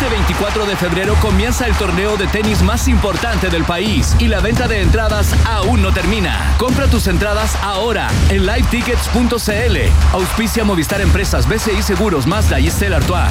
Este 24 de febrero comienza el torneo de tenis más importante del país y la venta de entradas aún no termina. Compra tus entradas ahora en livetickets.cl. Auspicia Movistar Empresas, BCI Seguros, Mazda y Stella Artois.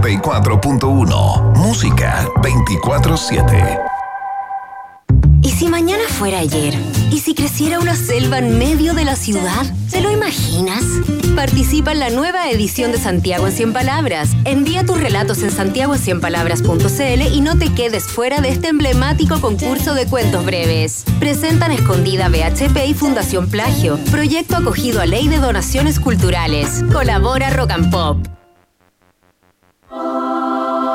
94 4.1 Música 24-7. ¿Y si mañana fuera ayer? ¿Y si creciera una selva en medio de la ciudad? ¿Te lo imaginas? Participa en la nueva edición de Santiago en 100 Palabras. Envía tus relatos en santiago100palabras.cl y no te quedes fuera de este emblemático concurso de cuentos breves. Presentan Escondida BHP y Fundación Plagio, proyecto acogido a Ley de Donaciones Culturales. Colabora Rock and Pop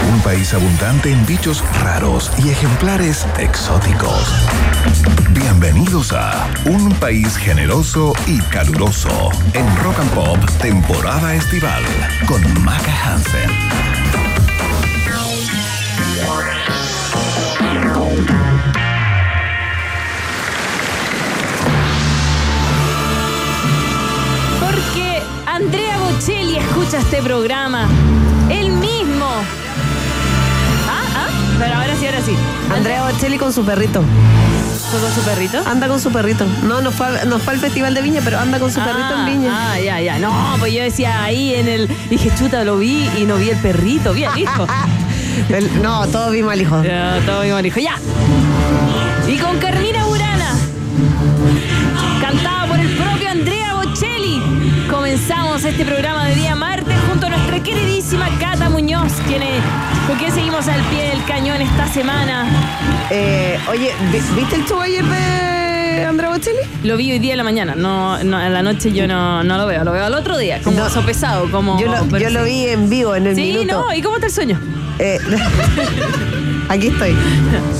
Un país abundante en bichos raros y ejemplares exóticos. Bienvenidos a Un país generoso y caluroso en Rock and Pop temporada estival con Maca Hansen. Porque Andrea Bocelli escucha este programa. Andrea Bocelli con su perrito. con su perrito? Anda con su perrito. No, no fue, no fue al Festival de Viña, pero anda con su perrito en Viña. Ah, ya, ya. No, pues yo decía ahí en el. Dije, chuta, lo vi y no vi el perrito. Vi al hijo. no, todos vimos al hijo. Ya, todos vimos al hijo. Ya. Y con Carmina Burana. Cantada por el propio Andrea Bocelli. Comenzamos este programa de día martes nuestra queridísima Cata Muñoz, quien es, con quien seguimos al pie del cañón esta semana. Eh, oye, ¿viste el show ayer de Andrea Bocelli? Lo vi hoy día en la mañana, no, en la noche yo no, no lo veo, lo veo al otro día, como sopesado, como... Yo lo, yo lo vi en vivo, en el sí, minuto. no, ¿y cómo está el sueño? Eh, aquí estoy.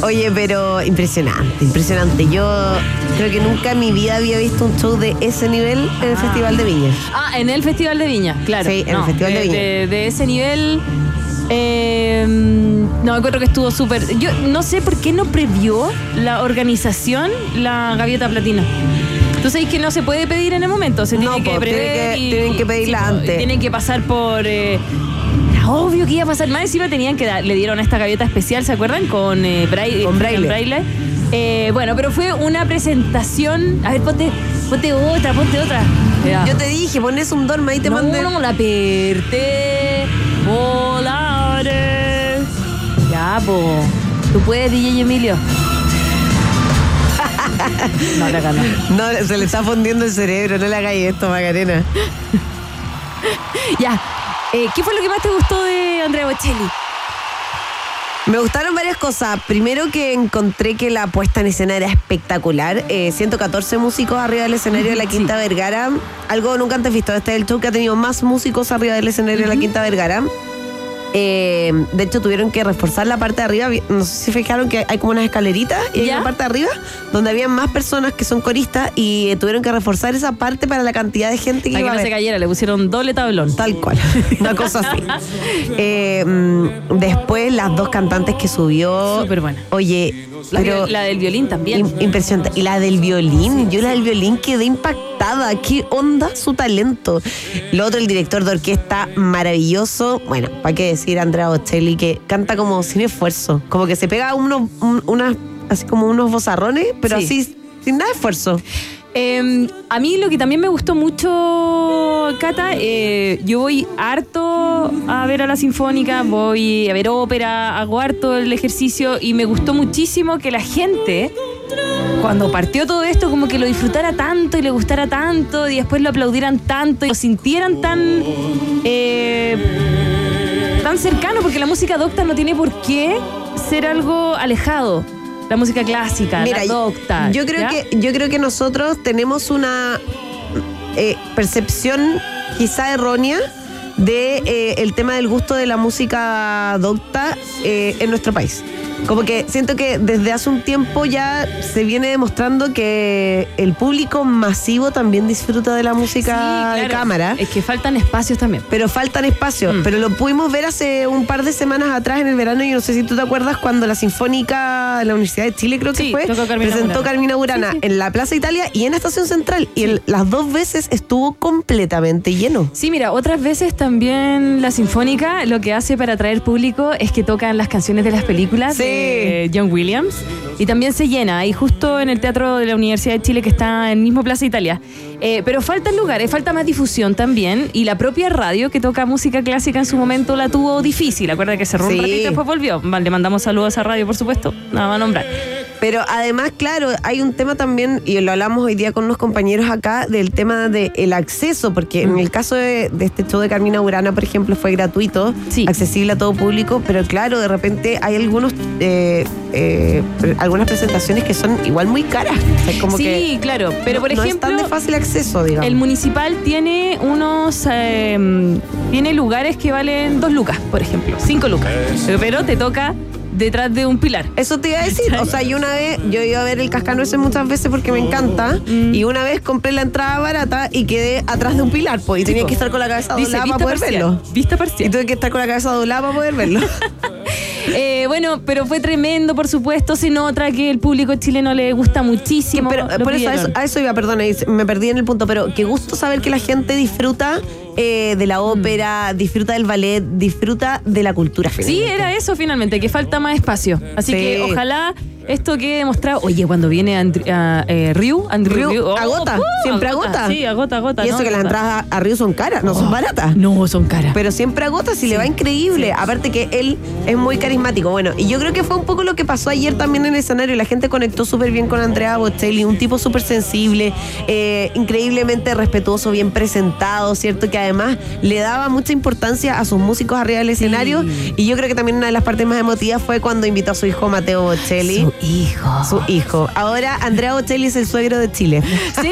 Oye, pero impresionante, impresionante. Yo creo que nunca en mi vida había visto un show de ese nivel en el ah. Festival de Viña. Ah, en el Festival de Viña, claro. Sí, en el Festival de, Viña. De, ese nivel. Eh, no, encuentro que estuvo súper. Yo no sé por qué no previó la organización la Gaviota Platina. Entonces es que no se puede pedir en el momento, se tiene que prever. tienen que pedirla antes. Tienen que pasar por. Eh, obvio que iba a pasar. Más encima tenían que dar, le dieron esta gaviota especial, ¿se acuerdan? Con, eh, braille, con braille. Eh, bueno, pero fue una presentación. A ver, ponte, ponte otra, ponte otra. Yo te dije, pones un dorme ahí te no, mandé. No, la perte volar. Ya, po. Tú puedes, DJ Emilio. no, la gana. No, se le está fundiendo el cerebro, no le hagáis esto, Macarena. ya, eh, ¿Qué fue lo que más te gustó de Andrea Bocelli? Me gustaron varias cosas. Primero que encontré que la puesta en escena era espectacular. 114 eh, músicos arriba del escenario de la Quinta Vergara. Algo nunca antes visto. Este es el show que ha tenido más músicos arriba del escenario de la Quinta Vergara. Eh, de hecho, tuvieron que reforzar la parte de arriba. No sé si fijaron que hay como unas escaleritas y hay una parte de arriba donde había más personas que son coristas y eh, tuvieron que reforzar esa parte para la cantidad de gente que para iba que no se cayera, le pusieron doble tablón. Tal cual. una cosa así. Eh, mm, después, las dos cantantes que subió. Súper buena. Oye, pero la del violín también. impresionante. Y la del violín, yo la del violín quedé impactada. ¿Qué onda su talento? Lo otro, el director de orquesta, maravilloso. Bueno, ¿para qué decir Andrea Bocelli? Que canta como sin esfuerzo. Como que se pega unos, unas, así como unos bozarrones, pero así sin nada de esfuerzo. Em, a mí lo que también me gustó mucho, Cata, eh, yo voy harto a ver a la Sinfónica, voy a ver ópera, hago harto el ejercicio y me gustó muchísimo que la gente cuando partió todo esto, como que lo disfrutara tanto y le gustara tanto y después lo aplaudieran tanto y lo sintieran tan. eh, tan cercano, porque la música docta no tiene por qué ser algo alejado. La música clásica, la docta. Yo creo ¿ya? que yo creo que nosotros tenemos una eh, percepción quizá errónea de eh, el tema del gusto de la música docta eh, en nuestro país. Como que siento que desde hace un tiempo ya se viene demostrando que el público masivo también disfruta de la música Sí, de cámara. Es que faltan espacios también. Pero faltan espacios. Mm. Pero lo pudimos ver hace un par de semanas atrás en el verano. Y no sé si tú te acuerdas cuando la Sinfónica de la Universidad de Chile, creo que Sí, fue, Carmina presentó Burana. Carmina Burana sí. en la Plaza Italia y en la Estación Central. Y el- las dos veces estuvo completamente lleno. Sí, mira, otras veces también la Sinfónica lo que hace para atraer público es que tocan las canciones de las películas Sí. de John Williams y también se llena ahí justo en el Teatro de la Universidad de Chile que está en mismo Plaza Italia. Eh, pero faltan lugares, falta más difusión también y la propia radio que toca música clásica en su momento la tuvo difícil. Acuerda que cerró Sí. un ratito y después volvió. Le mandamos saludos a radio, por supuesto. Nada más nombrar. Pero además, claro, hay un tema también, y lo hablamos hoy día con unos compañeros acá, del tema del acceso, porque en el caso de, de este show de Carmina Burana, por ejemplo, fue gratuito, Sí. accesible a todo público, pero claro, de repente hay algunos eh, eh, algunas presentaciones que son igual muy caras. O sea, como sí, que claro. Pero no- por no ejemplo. es tan de fácil acceso, digamos. El municipal tiene unos. eh, tiene lugares que valen dos lucas, por ejemplo. Cinco lucas. Pero te toca detrás de un pilar. Eso te iba a decir. O sea, yo una vez, yo iba a ver el cascanueces muchas veces porque me encanta. Mm. Y una vez compré la entrada barata y quedé atrás de un pilar, pues. Y tenía que estar con la cabeza Dice doblada para poder parcial. verlo. Vista Y parcial. tuve que estar con la cabeza doblada para poder verlo. Eh, bueno, pero fue tremendo, por supuesto. Se nota que el público chileno le gusta muchísimo. pero por eso a, eso a eso iba, perdona, y me perdí en el punto, pero qué gusto saber que la gente disfruta eh, de la Mm. ópera, disfruta del ballet, disfruta de la cultura. Sí, finalmente. era eso finalmente, que falta más espacio. Así Sí. que ojalá esto quede demostrado. Oye, cuando viene Andri- a, eh, Ryu, Andrew Ryu, Ryu, oh, agota, uh, siempre agota. Sí, agota, agota. Y eso ¿no? que las entradas a, Río son caras, no son baratas. No, son caras. Pero siempre agota si le va increíble. Aparte que él es muy carismático. Bueno, y yo creo que fue un poco lo que pasó ayer también en el escenario. La gente conectó súper bien con Andrea Bocelli, un tipo súper sensible, eh, increíblemente respetuoso, bien presentado, ¿cierto? Que además le daba mucha importancia a sus músicos arriba del escenario. Y yo creo que también una de las partes más emotivas fue cuando invitó a su hijo Mateo Bocelli. Su hijo. Su hijo. Ahora Andrea Bocelli es el suegro de Chile. Sí,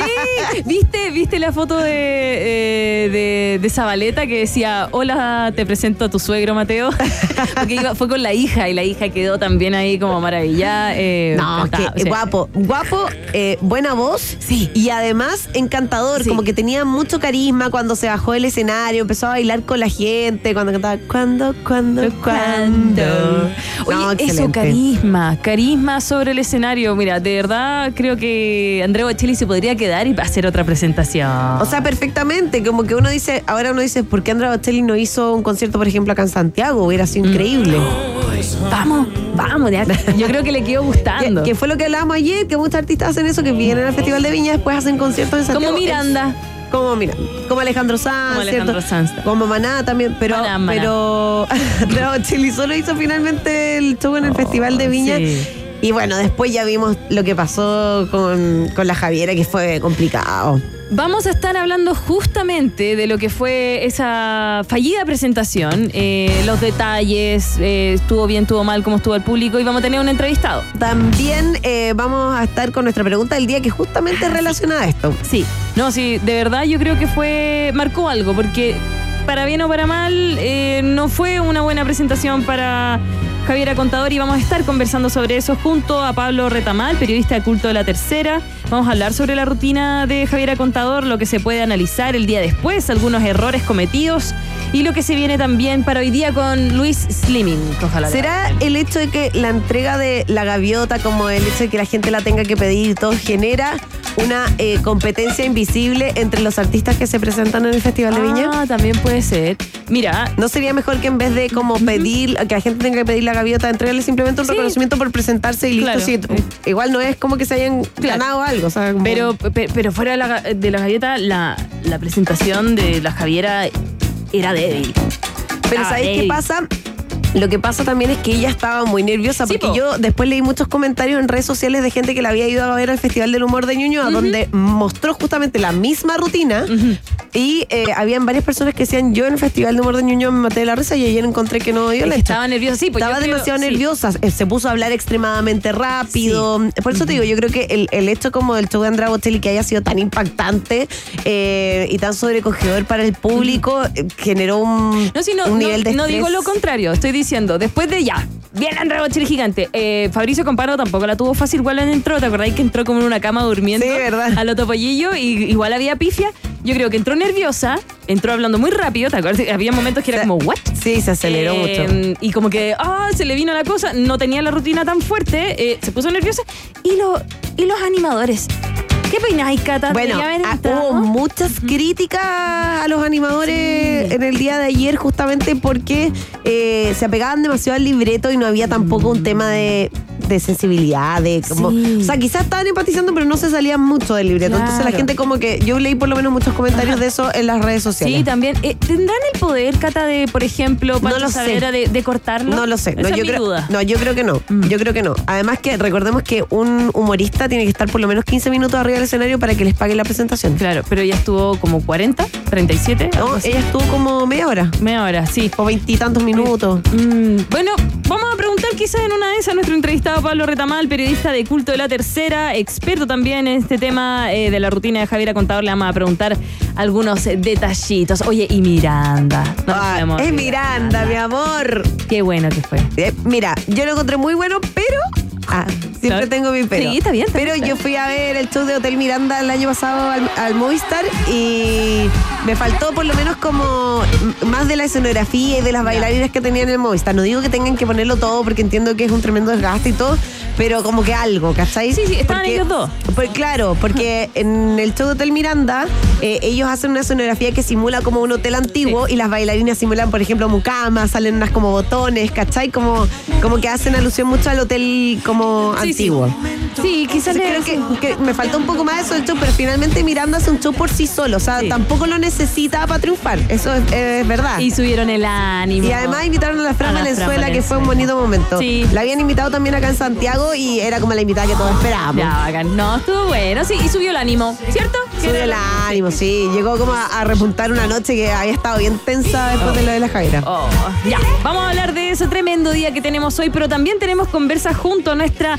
¿viste, ¿viste la foto de, eh, de, de Zabaleta que decía, hola, te presento a tu suegro, Mateo? Porque iba- fue con la hija y la hija quedó también ahí como maravillada. eh, No, que encantada, o sea, guapo, guapo, eh, buena voz Sí. y además encantador, Sí. como que tenía mucho carisma cuando se bajó del escenario, empezó a bailar con la gente, cuando cantaba cuando, cuando, cuando. Oye, No, eso, carisma, carisma sobre el escenario. Mira, de verdad creo que Andrea Bocelli se podría quedar y hacer otra presentación. O sea, perfectamente, como que uno dice, ahora uno dice, ¿por qué Andrea Bocelli no hizo un concierto, por ejemplo, acá en Santiago? Hubiera sido Mm. increíble. vamos, vamos, ya. yo creo que le quedó Que, gustando. que fue lo que hablábamos ayer, que muchos artistas hacen eso, que vienen al Festival de Viña, después hacen conciertos en Santiago. Como Miranda. Es- como mira, como Alejandro Sanz, Como. Sanz. Como Maná también, pero Maná, Maná. pero Andrea Bocelli solo hizo finalmente el show en el Festival de Viña. Oh, sí. Y bueno, después ya vimos lo que pasó con, con la Javiera, que fue complicado. Vamos a estar hablando justamente de lo que fue esa fallida presentación, eh, los detalles, eh, estuvo bien, estuvo mal, cómo estuvo el público y vamos a tener un entrevistado. También eh, vamos a estar con nuestra pregunta del día, que justamente es relacionada a esto. Sí, no, sí, de verdad yo creo que fue, marcó algo, porque para bien o para mal, eh, no fue una buena presentación para Javiera Contador y vamos a estar conversando sobre eso junto a Pablo Retamal, periodista de culto de la tercera. Vamos a hablar sobre la rutina de Javiera Contador, lo que se puede analizar el día después, algunos errores cometidos y lo que se viene también para hoy día con Luis Slimming. Ojalá. ¿Será el hecho de que la entrega de la gaviota, como el hecho de que la gente la tenga que pedir todo, genera una eh, competencia invisible entre los artistas que se presentan en el Festival de Viña? Ah, también puede ser. Mira, ¿No sería mejor que en vez de como pedir, que la gente tenga que pedir la gaviota, entregarle simplemente un Sí. reconocimiento por presentarse y listo? Claro. Sí, igual no es como que se hayan ganado algo. o sea, como- Pero, pe- pero fuera de la, ga- de la galleta, la, la presentación de la Javiera era débil. Pero Ah, ¿sabéis qué pasa? Lo que pasa también es que ella estaba muy nerviosa Sí, porque po. yo después leí muchos comentarios en redes sociales de gente que la había ido a ver al Festival del Humor de Ñuñoa, donde mostró justamente la misma rutina y eh, habían varias personas que decían yo en el Festival del Humor de Ñuñoa me maté de la risa y ayer encontré que no dio la estaba nerviosa, sí, pues estaba demasiado nerviosa, eh, se puso a hablar extremadamente rápido. Por eso te digo, yo creo que el, el hecho como del show de Andrea Bocelli que haya sido tan impactante eh, y tan sobrecogedor para el público eh, generó un, No, sí, no, un no, nivel de no digo lo contrario. Estoy diciendo, después de ya, bien Andrea Bocelli gigante. Eh, Fabricio Comparo tampoco la tuvo fácil igual entró. ¿Te acordáis que entró como en una cama durmiendo? Sí, verdad. A lo topollillo y igual había pifia. Yo creo que entró nerviosa, entró hablando muy rápido. ¿Te acuerdas? Había momentos que era como, ¿what? Sí, se aceleró Eh, mucho. Y como que, ah, se le vino la cosa, no tenía la rutina tan fuerte, eh, se puso nerviosa. Y, lo, y los animadores. ¿Qué opináis, Cata? Bueno, ah, hubo muchas críticas a los animadores en el día de ayer justamente porque eh, se apegaban demasiado al libreto y no había tampoco un tema de, de sensibilidad, de como... Sí. O sea, quizás estaban empatizando pero no se salían mucho del libreto. Entonces la gente como que... Yo leí por lo menos muchos comentarios Ajá. de eso en las redes sociales. Sí, también. Eh, ¿Tendrán el poder, Cata, de, por ejemplo, Pancho No lo de, de cortarlo? No lo sé. No, Esa yo es mi creo, duda. no, yo creo que no. Mm. Yo creo que no. Además que recordemos que un humorista tiene que estar por lo menos 15 minutos arriba del escenario para que les paguen la presentación. Claro, pero ella estuvo como 40, 37. algo No, ella estuvo como media hora. Media hora, sí. O veintitantos minutos. Mm, bueno, vamos a preguntar quizás en una de esas a nuestro entrevistado Pablo Retamal, periodista de Culto de la Tercera, experto también en este tema eh, de la rutina de Javiera Contador. Le vamos a preguntar algunos detallitos. Oye, y Miranda. No Ah, es. Miranda, mi amor. Qué bueno que fue. Eh, mira, yo lo encontré muy bueno, pero. Ah, siempre tengo mi pero. Sí, está bien, está Pero bien. yo fui a ver el show de Hotel Miranda el año pasado al, al Movistar y me faltó por lo menos como más de la escenografía y de las bailarinas que tenían en el Movistar. No digo que tengan que ponerlo todo porque entiendo que es un tremendo desgaste y todo, pero como que algo, ¿cachai? Sí, sí, estaban Porque- ellos dos. Pues claro, porque en el show de Hotel Miranda eh, ellos hacen una escenografía que simula como un hotel antiguo y las bailarinas simulan, por ejemplo, mucamas, salen unas como botones, ¿cachai? Como, como que hacen alusión mucho al hotel como sí. Antiguo. Sí, quizás creo que, que me faltó un poco más de eso del show, pero finalmente Miranda hace un show por sí solo, o sea, Sí. tampoco lo necesita para triunfar, eso es, es verdad. Y subieron el ánimo. Y además invitaron a la Fran Valenzuela, que fue un bonito momento. Sí. La habían invitado también acá en Santiago y era como la invitada que todos esperábamos. Ya, bacán. No, estuvo bueno, sí, y subió el ánimo, ¿cierto? Subió el ánimo, sí. Llegó como a, a repuntar una noche que había estado bien tensa después de lo de la Javiera. Oh, ya, vamos a hablar de ese tremendo día que tenemos hoy, pero también tenemos conversa junto a nuestra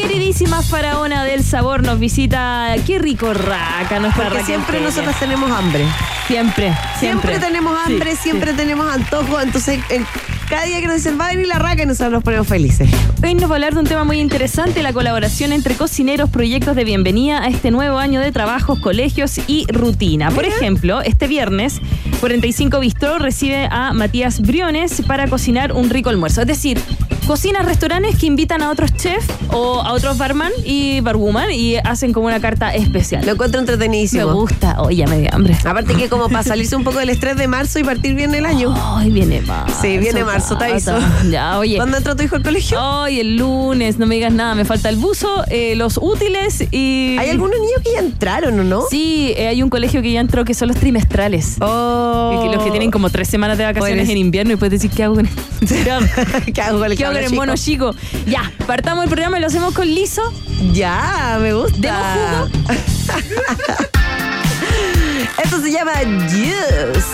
queridísima faraona del sabor. Nos visita, qué rico raca, nuestra Porque siempre nosotros tenemos hambre. Siempre, siempre. Siempre tenemos hambre, sí. siempre tenemos antojo. Entonces, en- cada día que nos dicen va a venir la raca y nosotros nos ponemos felices. Hoy nos va a hablar de un tema muy interesante, la colaboración entre cocineros, proyectos de bienvenida a este nuevo año de trabajos, colegios y rutina. Por ejemplo, este viernes, 45 Bistró recibe a Matías Briones para cocinar un rico almuerzo. Es decir, cocina restaurantes que invitan a otros chefs o a otros barman y barwoman y hacen como una carta especial. Lo encuentro Me entretenidísimo. gusta. Oye, ya me dio hambre. Aparte que como para salirse un poco del estrés de marzo y partir bien el año. Ay, viene marzo. Sí, viene marzo, te aviso. Tata. Ya, oye. ¿Cuándo entró tu hijo al colegio? Hoy, el lunes, no me digas nada, me falta el buzo, eh, los útiles y... Hay algunos niños que ya entraron, ¿o no? Sí, eh, hay un colegio que ya entró que son los trimestrales. Oh. Que Los que tienen como tres semanas de vacaciones en invierno y puedes decir, ¿qué hago con ¿Qué hago? ¿Qué hago con el ¿Qué hago con el chico? mono chico? Ya, partamos el programa y lo hacemos con liso. Ya, me gusta. ¿Demos Esto se llama Juice.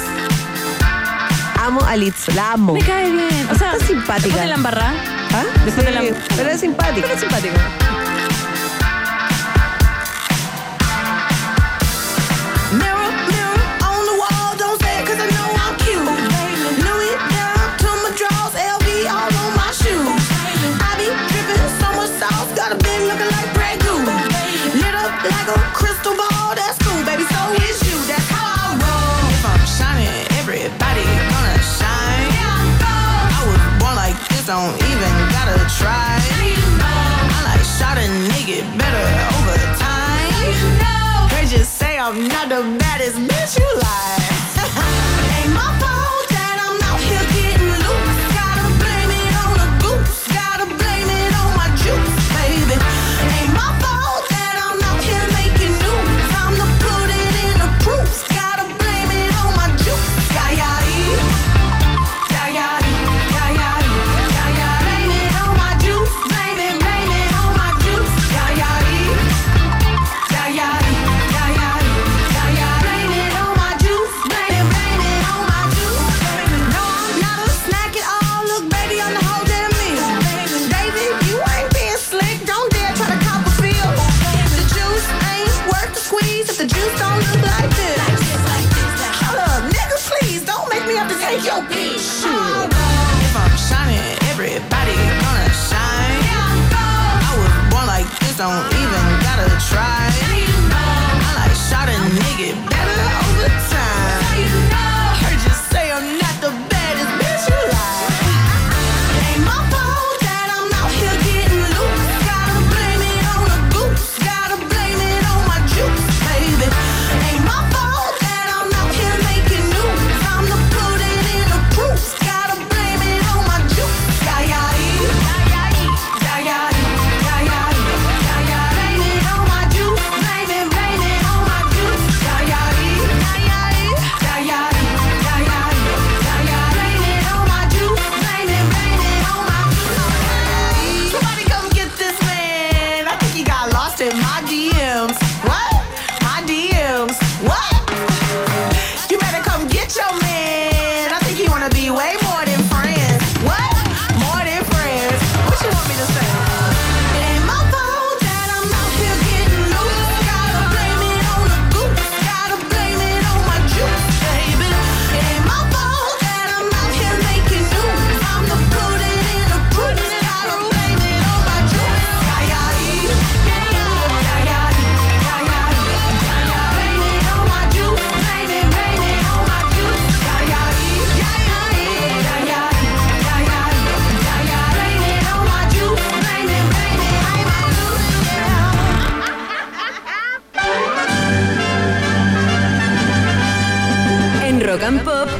Amo a Litz, la amo. Me cae bien. O sea, Está simpática. Después de la embarrada. ¿Ah? Después de Sí, la- Pero es simpática. Pero es simpático. So you, that's how I roll. If I'm shining, everybody gonna shine. I was born like this, don't even gotta try. I like shot better over time. They just say I'm not the baddest bitch you like.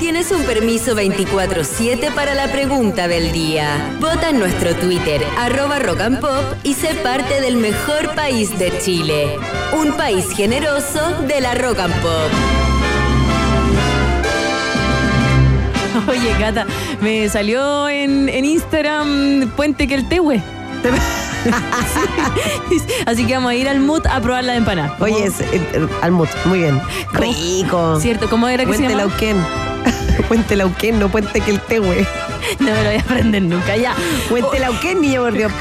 Tienes un permiso 24-7 para la pregunta del día. Vota en nuestro Twitter, arroba Rock and Pop, y sé parte del mejor país de Chile. Un país generoso de la Rock and Pop. Oye, Cata, me salió en, en Instagram Puente que el Tehue. Así que vamos a ir al MUT a probar la empanada. Oye, es, eh, eh, Almut, muy bien. Rico. ¿Cierto? ¿Cómo era que se Puente llama? Lauquén. Puente Lauquén, no Puente Queltehue. No me lo voy a aprender nunca, ya. Puente Oh, Lauquén, niño por Dios.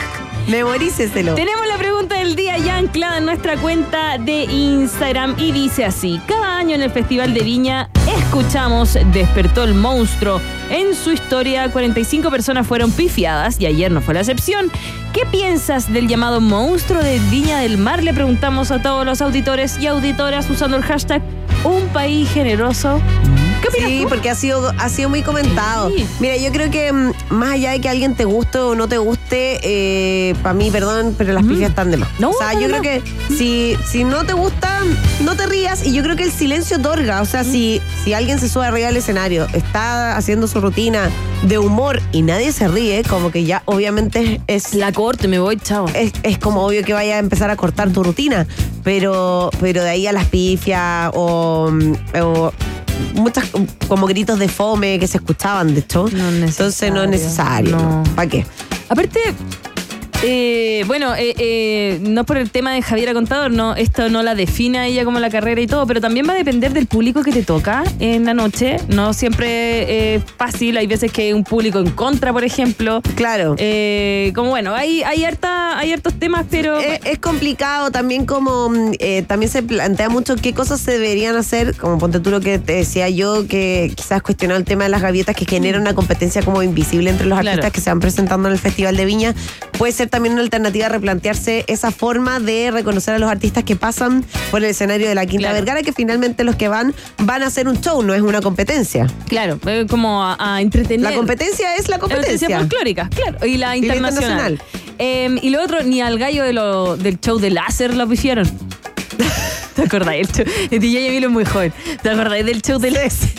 Memoríceselo. Tenemos la pregunta del día ya anclada en nuestra cuenta de Instagram y dice así: Cada año en el Festival de Viña escuchamos Despertó el monstruo. En su historia, 45 personas fueron pifiadas y ayer no fue la excepción. ¿Qué piensas del llamado monstruo de Viña del Mar? Le preguntamos a todos los auditores y auditoras usando el hashtag Un País Generoso. ¿Qué opinas Sí, tú? porque ha sido, ha sido muy comentado. Sí. Mira, yo creo que mm, más allá de que alguien te guste o no te guste, para mí, perdón, pero las pifias están de más. No, o sea, no, yo no, creo que si, si no te gusta, no te rías. Y yo creo que el silencio otorga. O sea, si, si alguien se sube arriba del escenario, está haciendo su rutina de humor y nadie se ríe, como que ya obviamente es La corte, me voy, chao. es, es como obvio que vaya a empezar a cortar tu rutina, pero, pero de ahí a las pifias o, o muchas como gritos de fome que se escuchaban, de hecho. No es Entonces no es necesario. No. ¿Para qué? Aparte, eh, bueno, eh, eh, no por el tema de Javiera Contador, no, esto no la define a ella como la carrera y todo, pero también va a depender del público que te toca en la noche. No siempre es fácil, hay veces que hay un público en contra, por ejemplo. Claro. Eh, como bueno, hay, hay, harta, hay hartos temas, pero. Es, es complicado también como mm, eh, también se plantea mucho qué cosas se deberían hacer, como ponte tú lo que te decía yo, que quizás cuestionó el tema de las gaviotas que genera una competencia como invisible entre los Claro. artistas que se van presentando en el Festival de Viña. Puede ser también una alternativa replantearse esa forma de reconocer a los artistas que pasan por el escenario de la Quinta Claro. Vergara, que finalmente los que van van a hacer un show, no es una competencia. claro, eh, como a, a entretener. La competencia es la La competencia. competencia folclórica, claro. Y la Y la internacional. Eh, y lo otro, ni al gallo de lo- del show de láser lo pifiaron. ¿Te acordáis? El, show, el DJ Emilio es muy joven. ¿Te acordáis del show de láser?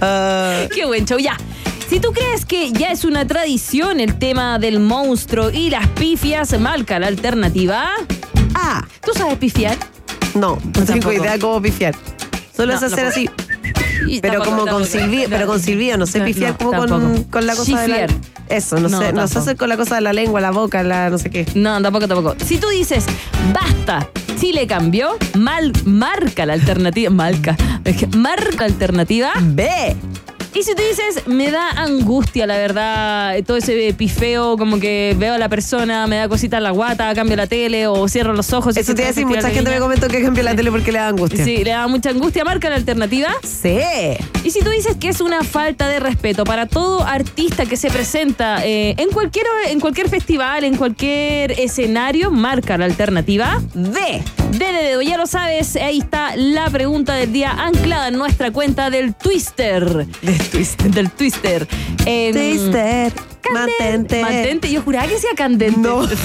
Ah, Qué buen show, ya. Si tú crees que ya es una tradición el tema del monstruo y las pifias, marca la alternativa. ah, ¿Tú sabes pifiar? no, no tengo idea cómo pifiar. Solo No, es hacer no así. Y Pero tampoco, como con silbido, pero con silbido, no sé pifiar como con, con la cosa de la. Eso, no, sé, no sé hacer con la cosa de la lengua, la boca, la no sé qué. No, tampoco, tampoco. Si tú dices, basta, Chile cambió, mal, marca la alternativa. Marca. Marca alternativa. Ve. Y si tú dices, me da angustia, la verdad, todo ese pifeo, como que veo a la persona, me da cosita en la guata, cambio la tele o cierro los ojos. Eso te iba a decir, mucha gente me comentó que cambió la tele porque le da angustia. Sí, le da mucha angustia, marca la alternativa. Sí. Y si tú dices que es una falta de respeto para todo artista que se presenta eh, en, cualquier, en cualquier festival, en cualquier escenario, marca la alternativa. Ve. De dedo, ya lo sabes, ahí está la pregunta del día anclada en nuestra cuenta del Twister. De Twister. Del Twister. Twister. Mantente. Mantente. Yo juraba que decía candente. No.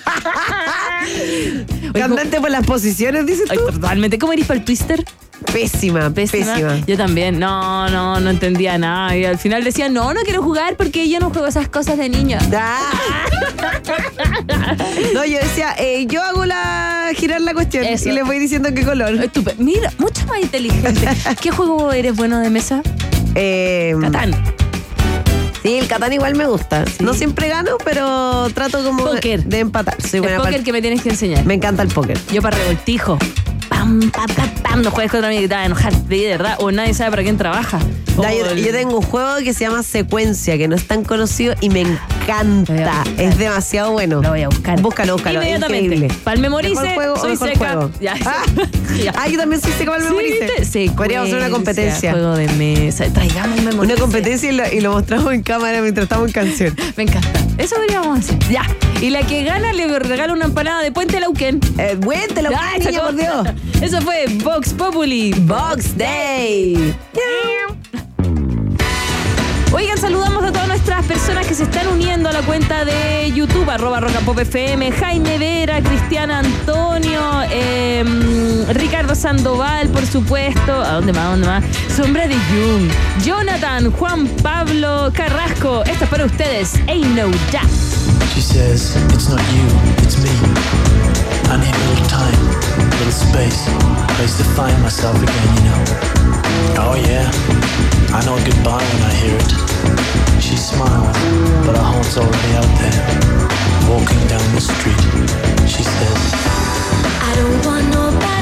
Candente por las posiciones, dices Ay, tú. totalmente. ¿Cómo eres para el Twister? Pésima, Pésima. pésima. Yo también. No, no, no entendía nada. Y al final decía, no, no quiero jugar porque yo no juego esas cosas de niña. Ah. No, yo decía, eh, yo hago la girar la cuestión Eso. y le voy diciendo qué color. Estupendo. Mira, mucho más inteligente. ¿Qué juego eres bueno de mesa? Eh, Catán. Sí, el Catán igual me gusta. No siempre gano, pero trato como de- Póker. De, empatar. Soy El póker que me tienes que enseñar. Me encanta el póker. Yo para revoltijo. Pam, pam, pam, pam. No juegues contra mí que te va a enojar. De verdad. O nadie sabe para quién trabaja. Yo, tengo un juego que se llama Secuencia, que no es tan conocido y me encanta. Es demasiado bueno. Lo voy a buscar. Búscalo, búscalo. Inmediatamente. Increíble. Para el memorice, Mejor juego soy mejor seca. juego. Ya, Ah, ya. ah, yo también soy seca para el Sí, memorice. Secuencia, Podríamos hacer una competencia. Juego de mesa. Traigamos un memorice. Una competencia y lo, y lo mostramos en cámara mientras estamos en canción. Me encanta. Eso deberíamos hacer. Ya. Y la que gana le regala una empanada de Puente Lauquén. Eh, cuéntelo, Ya, niña, sacó. por Dios. Eso fue Vox Populi. Box Day. Oigan, saludamos a todas nuestras personas que se están uniendo a la cuenta de YouTube, arroba FM, Jaime Vera, Cristiana Antonio, em, Ricardo Sandoval, por supuesto. ¿A dónde más? ¿A dónde más? Sombra de Jung, Jonathan, Juan Pablo Carrasco. Esto es para ustedes. Ain't no doubt. She says, it's not you, it's me. I need a little time, a little space, a place to find myself again, you know. Oh yeah, I know goodbye when I hear it. She smiles, but her heart's already out there. Walking down the street, she says, I don't want nobody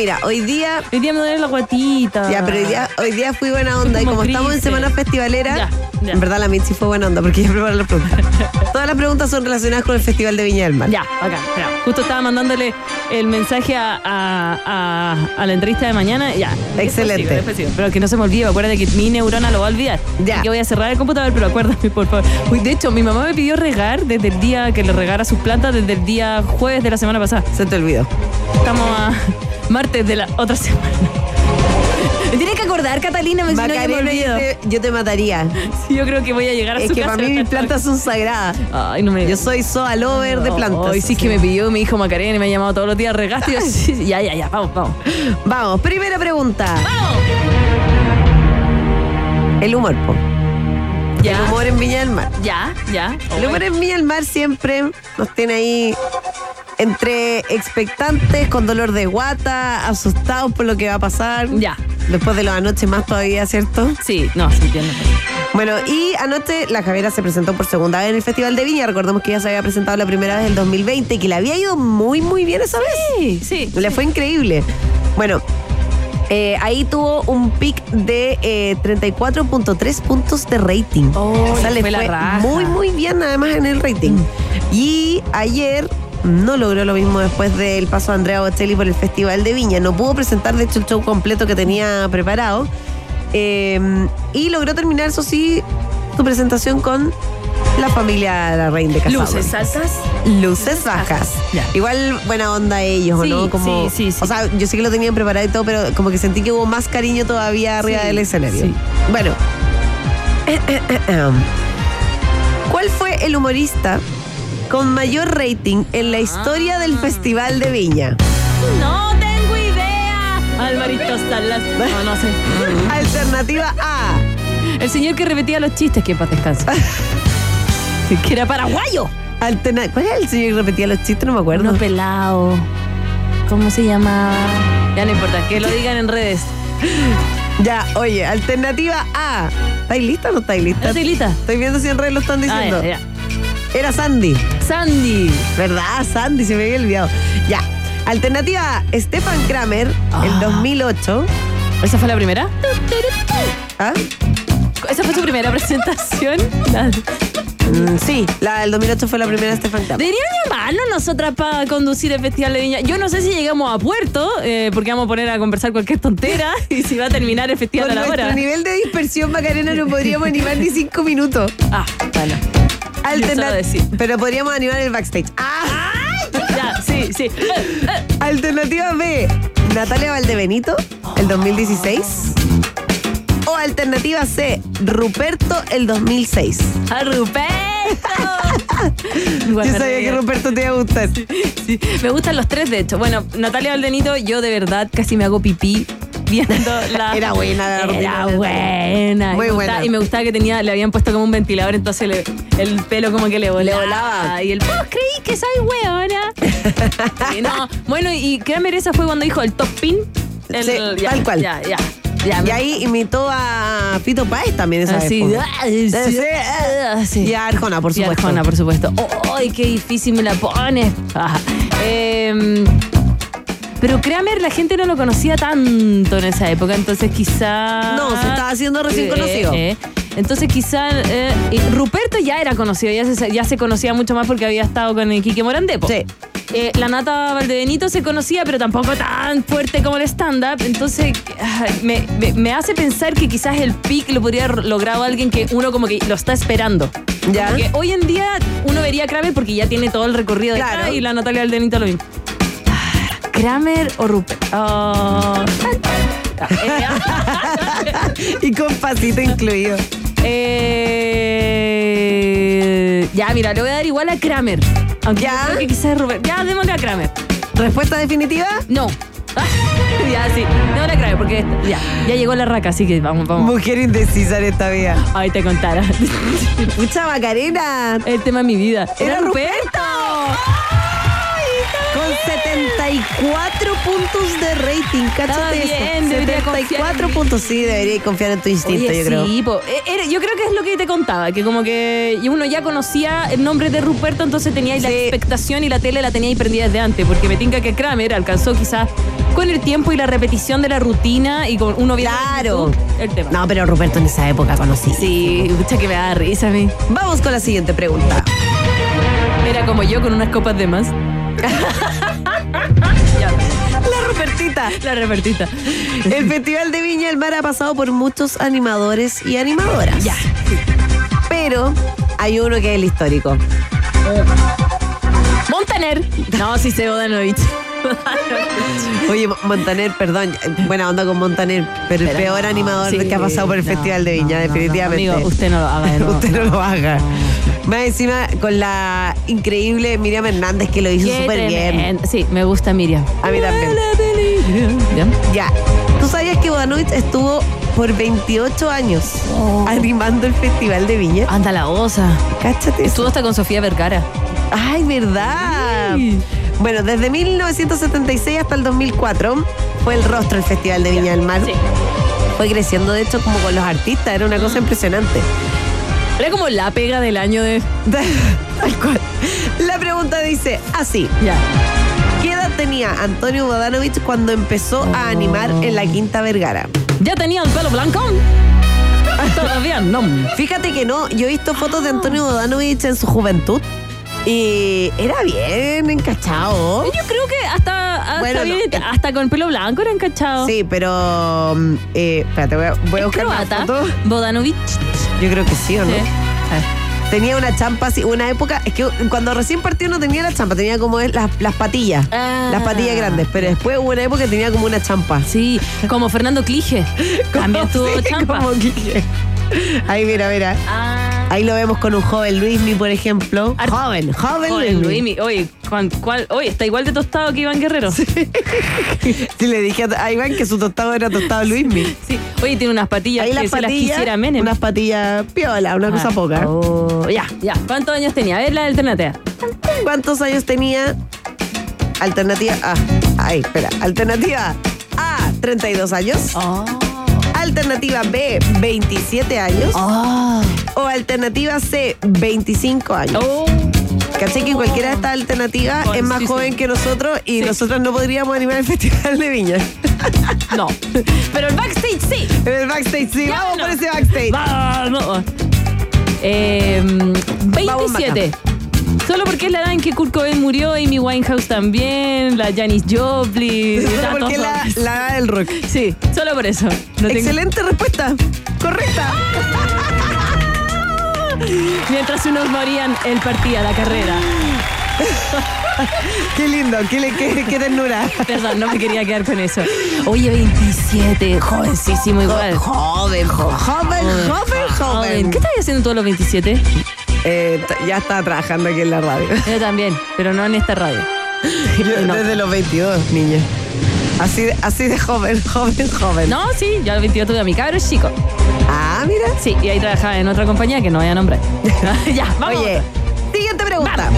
mira, hoy día. Hoy día me duele la guatita. Ya, pero hoy día, hoy día fui buena onda y Como estamos en semana festivalera, Ya, ya. en verdad la Mitzi fue buena onda porque ella preparó las preguntas. Todas las preguntas son relacionadas con el Festival de Viña del Mar. Ya, acá. Justo estaba mandándole el mensaje a, a- a- a la entrevista de mañana. Ya. Excelente. Sigo. Pero que no se me olvide, acuérdate que mi neurona lo va a olvidar. Ya. Que voy a cerrar el computador, pero acuérdame, por favor. Uy, de hecho, mi mamá me pidió regar desde el día que le regara sus plantas, desde el día jueves de la semana pasada. Se te olvidó. Estamos a martes de la otra semana. Me tienes que acordar, Catalina, si no me Macarena, yo olvido. te, yo te mataría. Sí, yo creo que voy a llegar a Es su que casa. para mí mis plantas son sagradas. Ay, no me Yo soy soa lover de plantas. Hoy sí así que me pidió mi hijo Macarena y me ha llamado todos los días regaste. y yo, sí, sí, ya, ya, ya, vamos, vamos. Vamos, primera pregunta. ¡Vamos! El humor, po. Ya. El humor en Viña del Mar. Ya, ya. El humor en Viña del Mar siempre nos tiene ahí entre expectantes, con dolor de guata, asustados por lo que va a pasar. Ya. Después de los anoche más todavía, ¿cierto? Sí, no, sí entiendo. Bueno, y anoche la Javiera se presentó por segunda vez en el Festival de Viña. Recordemos que ella se había presentado la primera vez en el 2020 y que le había ido muy, muy bien esa vez. Sí, Le fue increíble. Bueno, eh, ahí tuvo un pic de eh, 34.3 puntos de rating. Oh, o sea, le fue la muy, muy bien además en el rating. Y ayer no logró lo mismo después del paso de Andrea Bocelli por el Festival de Viña. No pudo presentar, de hecho, el show completo que tenía preparado. Eh, y logró terminar, eso sí, su presentación con la familia La Reina de Casado. Luces altas. Luces bajas. Igual buena onda ellos, ¿o Sí, ¿no? Como, sí, sí, sí. O sea, yo sé que lo tenían preparado y todo, pero como que sentí que hubo más cariño todavía arriba Sí, del escenario. sí. Bueno. ¿Cuál fue el humorista con mayor rating en la historia del Ah. Festival de Viña? No tengo idea. Alvarito Salas. No, no sé. Alternativa A. El señor que repetía los chistes, que en paz descansa. que era paraguayo. Alterna- ¿Cuál era el señor que repetía los chistes? No me acuerdo. Uno pelado. ¿Cómo se llama? Ya no importa, que lo digan en redes. Ya, oye, alternativa A. ¿Estáis lista o no estáis lista? ¿Estás lista? Estoy viendo si en redes lo están Ah, diciendo. ya, ya. Era Sandy. Sandy. ¿Verdad, Sandy? Se me había olvidado. Ya. Alternativa A, Stefan Kramer, Ah. 2008. ¿Esa fue la primera? ¿Ah? ¿Esa fue su primera presentación? La- Mm, sí, la del 2008 fue la primera de Stefan Kramer. Deberían llamarnos nosotras para conducir el Festival de Viña. Yo no sé si llegamos a puerto, eh, porque vamos a poner a conversar cualquier tontera y si va a terminar el festival Con a la nuestro hora. nivel de dispersión, Macarena, no podríamos animar ni cinco minutos. Ah, bueno. Pero podríamos animar el backstage. Ah. Ya, sí, sí. Alternativa B, Natalia Valdebenito, el 2016. O alternativa C, Ruperto, el 2006. ¡A Ruperto! Igual Yo sabía que Ruperto te iba a gustar. Sí, me gustan los tres, de hecho. Bueno, Natalia Valdenito, yo de verdad casi me hago pipí viendo la. Era buena la Era buena. Muy y buena. Gustaba, y me gustaba que tenía, le habían puesto como un ventilador, entonces le- el pelo como que le volaba. volaba. Y el, vos creí que soy weona. Sí, no. Bueno, y Kramer esa fue cuando dijo el top pin. El- Sí, ya, tal cual. Ya, ya. ya Y ahí imitó a Fito Páez también esa Así, vez. ah, sí. Y a Arjona, por Y supuesto. Arjona, por supuesto. ¡Ay, qué difícil me la pones! Ah, em, pero Kramer la gente no lo conocía tanto en esa época, entonces quizá... No, se estaba haciendo recién Eh, conocido. eh, entonces quizá... eh, y Ruperto ya era conocido, ya se, ya se conocía mucho más porque había estado con el Quique Morandepo. Sí. Eh, la Nata Valdebenito se conocía, pero tampoco tan fuerte como el stand-up. Entonces, ay, me, me- me hace pensar que quizás el pic lo podría logrado alguien que uno como que lo está esperando. Ya. Como que hoy en día uno vería a Kramer porque ya tiene todo el recorrido de Claro. y la Natalia Valdebenito lo mismo. ¿Kramer o Rupert? Oh. Y con pasito incluido. eh, ya, mira, le voy a dar igual a Kramer. Aunque Ya. creo que quizás Rupert. Ya, démosle a Kramer. ¿Respuesta definitiva? No. ya, sí. No la creo porque ya, ya llegó la raca, así que vamos, vamos. Mujer indecisa en esta vida. Ahí te contara. Pucha Macarena. El tema de mi vida. Era ¡Era Ruperto! Con 74 puntos de rating. Cáchate bien, eso. debería 74 confiar en mí. puntos. Sí, debería confiar en tu instinto, Oye, yo creo. sí, po. Eh, yo creo que es lo que te contaba, que como que uno ya conocía el nombre de Ruperto, entonces tenía ahí la expectación y la tele la tenía ahí prendida desde antes, porque me tinca que Kramer alcanzó quizás con el tiempo y la repetición de la rutina y con uno viendo en Claro. YouTube el tema. No, pero Ruperto en esa época conocí. Sí, mucha que me da risa a mí. Vamos con la siguiente pregunta. Era como yo con unas copas de más. La Rupertita. la repartita. El Festival de Viña del Mar ha pasado por muchos animadores y animadoras. Ya. Pero hay uno que es el histórico. Montaner. No, sí se Bodanovich. Oye, Mo- Montaner, perdón, buena onda con Montaner, pero, el peor animador Sí, que ha pasado por el no, Festival de Viña, no, definitivamente. amigo, usted no lo haga de. Usted no lo haga. Más encima con la increíble Miriam Hernández que lo hizo súper bien. Sí, me gusta Miriam. A mí también. ¿Ya? Ya. ¿Tú sabías que Bodanovich estuvo por 28 años Oh. animando el Festival de Viña? Anda la osa. Cáchate eso. Estuvo hasta con Sofía Vergara. Ay, verdad. Sí. Bueno, desde 1976 hasta el 2004 fue el rostro del Festival de Viña del Mar. Sí. Fue creciendo, de hecho, como con los artistas. Era una cosa impresionante. Era como la pega del año de. Tal cual. La pregunta dice así. Ya. ¿Qué edad tenía Antonio Bodanovich cuando empezó a animar en la Quinta Vergara? ¿Ya tenía el pelo blanco? Todavía no. Fíjate que no, yo he visto fotos de Antonio Bodanovich en su juventud y era bien encachado. Yo creo que hasta, hasta, Bueno, no. bien- hasta con pelo blanco era encachado. Sí, pero. mm, eh, espérate, voy a, voy a ¿Es buscar una croata? foto. Bodanovich. Yo creo que sí, ¿o no? Sí. Tenía una champa así, una época, es que cuando recién partió no tenía la champa, tenía como las, las patillas, Ah. las patillas grandes, pero después hubo una época que tenía como una champa. Sí, como Fernando Clige. También tuvo Sí, champa. como Ahí, mira, mira. Ah. Ahí lo vemos con un joven Luismi, por ejemplo. Ar- joven, joven Joder, Luismi. Luismi. Oye, ¿cuál, cuál- oye, está igual de tostado que Iván Guerrero. Sí. Sí, le dije a Iván que su tostado era tostado Luismi. Oye, tiene unas patillas Ahí que las se las quisiera Menem. unas patillas piola, una cosa Ah. poca. Oh, ya, ya. ¿Cuántos años tenía? A ver la alternativa. ¿Cuántos años tenía? Alternativa A. Ay, espera. Alternativa A, 32 años. Oh. Alternativa B, 27 años. Oh. O alternativa C, 25 años. Oh. ¿Cachai que cualquiera de estas alternativas es más sí, sí. joven que nosotros y Sí. nosotros no podríamos animar el Festival de Viña? No. Pero el backstage sí. El backstage, sí, Ya, vamos no. por ese backstage. Vamos. Eh, 27. Solo porque es la edad en que Kurt Cobain murió, Amy Winehouse también, la Janis Joplin. Solo Tato porque es la, la edad del rock. Sí, solo por eso. No tengo- Excelente respuesta. Correcta. Mientras unos morían, él partía la carrera. Qué lindo, qué, qué, qué ternura. Perdón, no me quería quedar con eso. Oye, 27, jovencísimo igual. Joven, jo- joven, joven, joven. ¿Qué estabas haciendo todos los 27? Eh, ya estaba trabajando aquí en la radio. Yo también, pero no en esta radio. Yo No. Desde los 22, niña. Así, de- así de joven, joven, joven. No, sí, yo a los 22 tuve a mi cabro chico. Ah, mira. Sí, y ahí trabajaba en otra compañía que no voy a nombrar. ya, vamos. Oye, siguiente pregunta.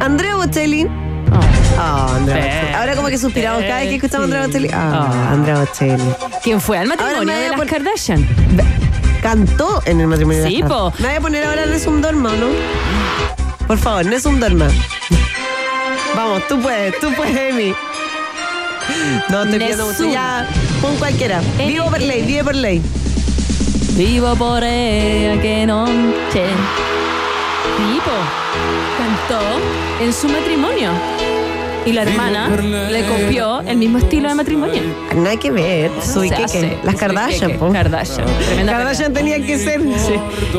Andrea Bocelli. Oh. Ah, Andrea Sí. Bocelli. Ahora como que suspiramos cada vez que escuchamos a Andrea Bocelli. Ah, Ah. Andrea Bocelli. ¿Quién fue al matrimonio de las pon- Kardashian? Cantó en el matrimonio de Sí, las po. Me voy a poner ahora Nessun Dorma, ¿o ¿no? Por favor, Nessun Dorma. Vamos, tú puedes, tú puedes, Emi. No, estoy pidiendo mucho. Nessun. Ya, pon cualquiera. Emi. Vivo por ley, vive por ley. Vivo por ella que noche. Tipo, cantó en su matrimonio. Y la hermana le copió el mismo estilo de matrimonio. Nada que ver. Soy Se. Las Kardashian, po. Kardashian. Tremenda Kardashian tenían que ser.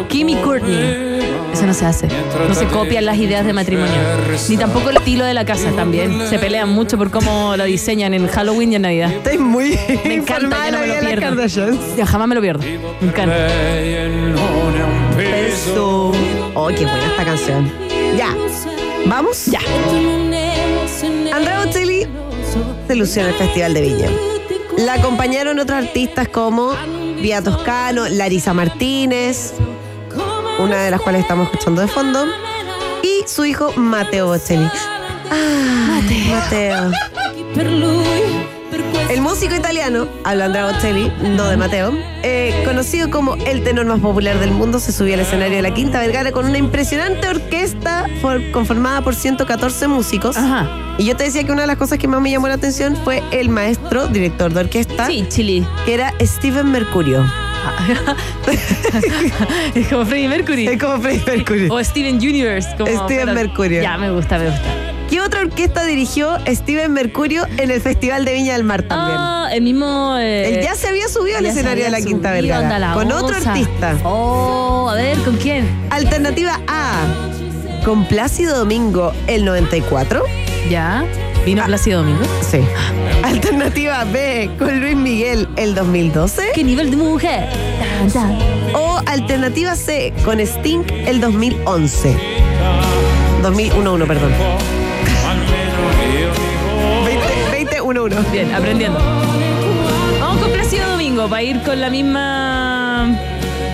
Kim y Courtney. Eso no se hace. No se copian las ideas de matrimonio. Ni tampoco el estilo de la casa también. Se pelean mucho por cómo lo diseñan en Halloween y en Navidad. Estoy muy Me encanta, yo no me lo pierdo. Ya jamás me lo pierdo. Me encanta. Beso. Oh, qué buena esta canción. Ya. ¿Vamos? Ya. Andrea Bocelli se lució en el Festival de Viña. La acompañaron otros artistas como Vía Toscano, Larisa Martínez, una de las cuales estamos escuchando de fondo, y su hijo Mateo Bocelli. Ah, Mateo. El músico italiano, Andrea Bocelli, no de Mateo, eh, conocido como el tenor más popular del mundo, se subió al escenario de la Quinta Vergara con una impresionante orquesta for- conformada por 114 músicos. Ajá. Y yo te decía que una de las cosas que más me llamó la atención fue el maestro, director de orquesta, Sí, Chili. que era Steven Mercurio. es como Freddie Mercury. Es como Freddie Mercury. O Steven Universe. Como, Steven Mercurio. Ya, me gusta, me gusta. ¿Qué otra orquesta dirigió Steven Mercurio en el Festival de Viña del Mar también? Ah, el mismo. eh, Él ya se había subido al escenario de la Quinta subido, Vergara con otro artista. Oh, a ver, ¿con quién? Alternativa A, con Plácido Domingo el 94. Ya. ¿Vino Plácido Domingo? Sí. Alternativa B, con Luis Miguel el 2012. ¿Qué nivel de mujer? O alternativa C, con Sting el 2011. 2011, perdón. 20, 2011. Bien, aprendiendo. Vamos con Plácido Domingo para ir con la misma.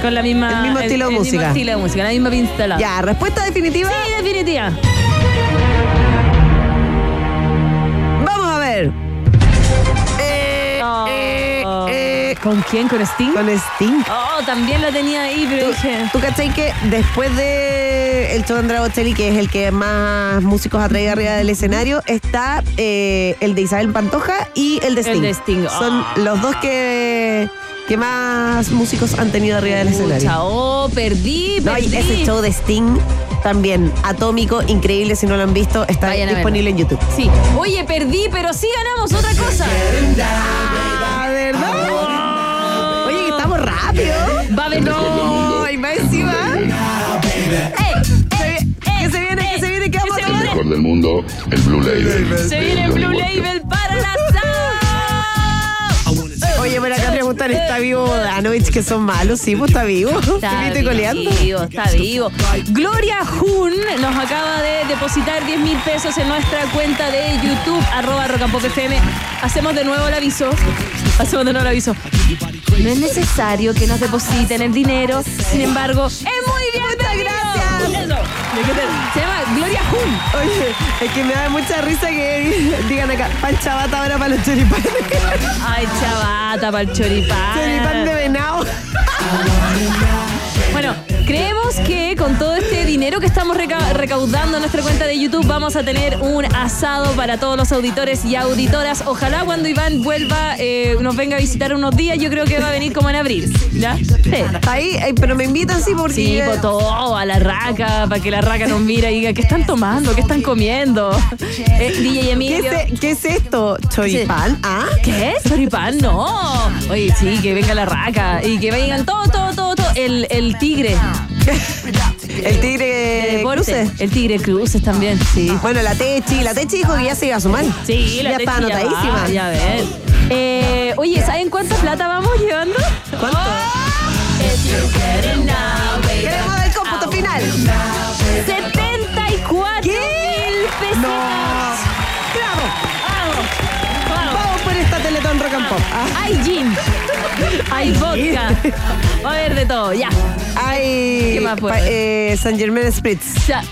Con la misma. El mismo estilo de el música. mismo estilo de música, la misma pistola. Ya, respuesta definitiva. Sí, definitiva. ¿Con quién? ¿Con Sting? con Sting. Oh, también lo tenía ahí, pero dije. ¿Tú cachai que después de el show de Andrea Bocelli, que es el que más músicos ha traído arriba del escenario, está eh, el de Isabel Pantoja y el de Sting. El de Sting. Son Ah. los dos que, que más músicos han tenido arriba del escenario. Oh, perdí, No, y perdí. ese show de Sting también, atómico, increíble, si no lo han visto, está Vayan disponible en YouTube. Sí. Oye, perdí, pero sí ganamos otra cosa. ¿verdad? Que. Va a venir. No, y más encima. ¡Eh! ¡Eh! ¿Qué se viene? ¿Qué se viene? ¿Qué vamos a viene? mejor del mundo, el Blue Label. Se viene Blue Label para la Oye, pero acá preguntan, ¿está vivo Danovich que son malos? Sí, pues está vivo. Está ¿Sí, estoy coleando? vivo, está vivo. Gloria Jun nos acaba de depositar 10 mil pesos en nuestra cuenta de YouTube, arroba rocampopfm. Hacemos de nuevo el aviso. Hacemos de nuevo el aviso. No es necesario que nos depositen el dinero, sin embargo, es muy bien. gracias. Eso. ¿De qué te- Se llama Gloria Jun. Oye, es que me da mucha risa que digan acá, pan chabata ahora para los choripanes. Ay, chavata para el choripán. Choripán de venado. Creemos que con todo este dinero que estamos reca- recaudando en nuestra cuenta de YouTube vamos a tener un asado para todos los auditores y auditoras. Ojalá cuando Iván vuelva, eh, nos venga a visitar unos días, yo creo que va a venir como en abril. ¿Ya? Sí. Ahí, ay, pero me invitan, sí, porque... Sí, por todo, a la raca, para que la raca nos mire y diga, ¿qué están tomando? ¿Qué están comiendo? Eh, DJ ¿Qué Emilio. es, e- qué es esto? ¿Choripán? ¿Ah? ¿Qué? ¿Choripán? No. Oye, sí, que venga la raca y que vengan todo, todo, todo, todo. El, el tigre. El tigre. Cruces. El tigre cruces también, sí. Bueno, la Techi, la Techi dijo que ya se iba a sumar. Sí, la ya está anotadísima. va, Ya ven. Eh, oye, ¿saben cuánta plata vamos llevando? ¿Cuánto? Queremos el cómputo final. 74 Hay gin. Hay vodka. Va a haber de todo, ya. Hay ¿Qué más fue? pa- eh, San Germain Spritz. Ya.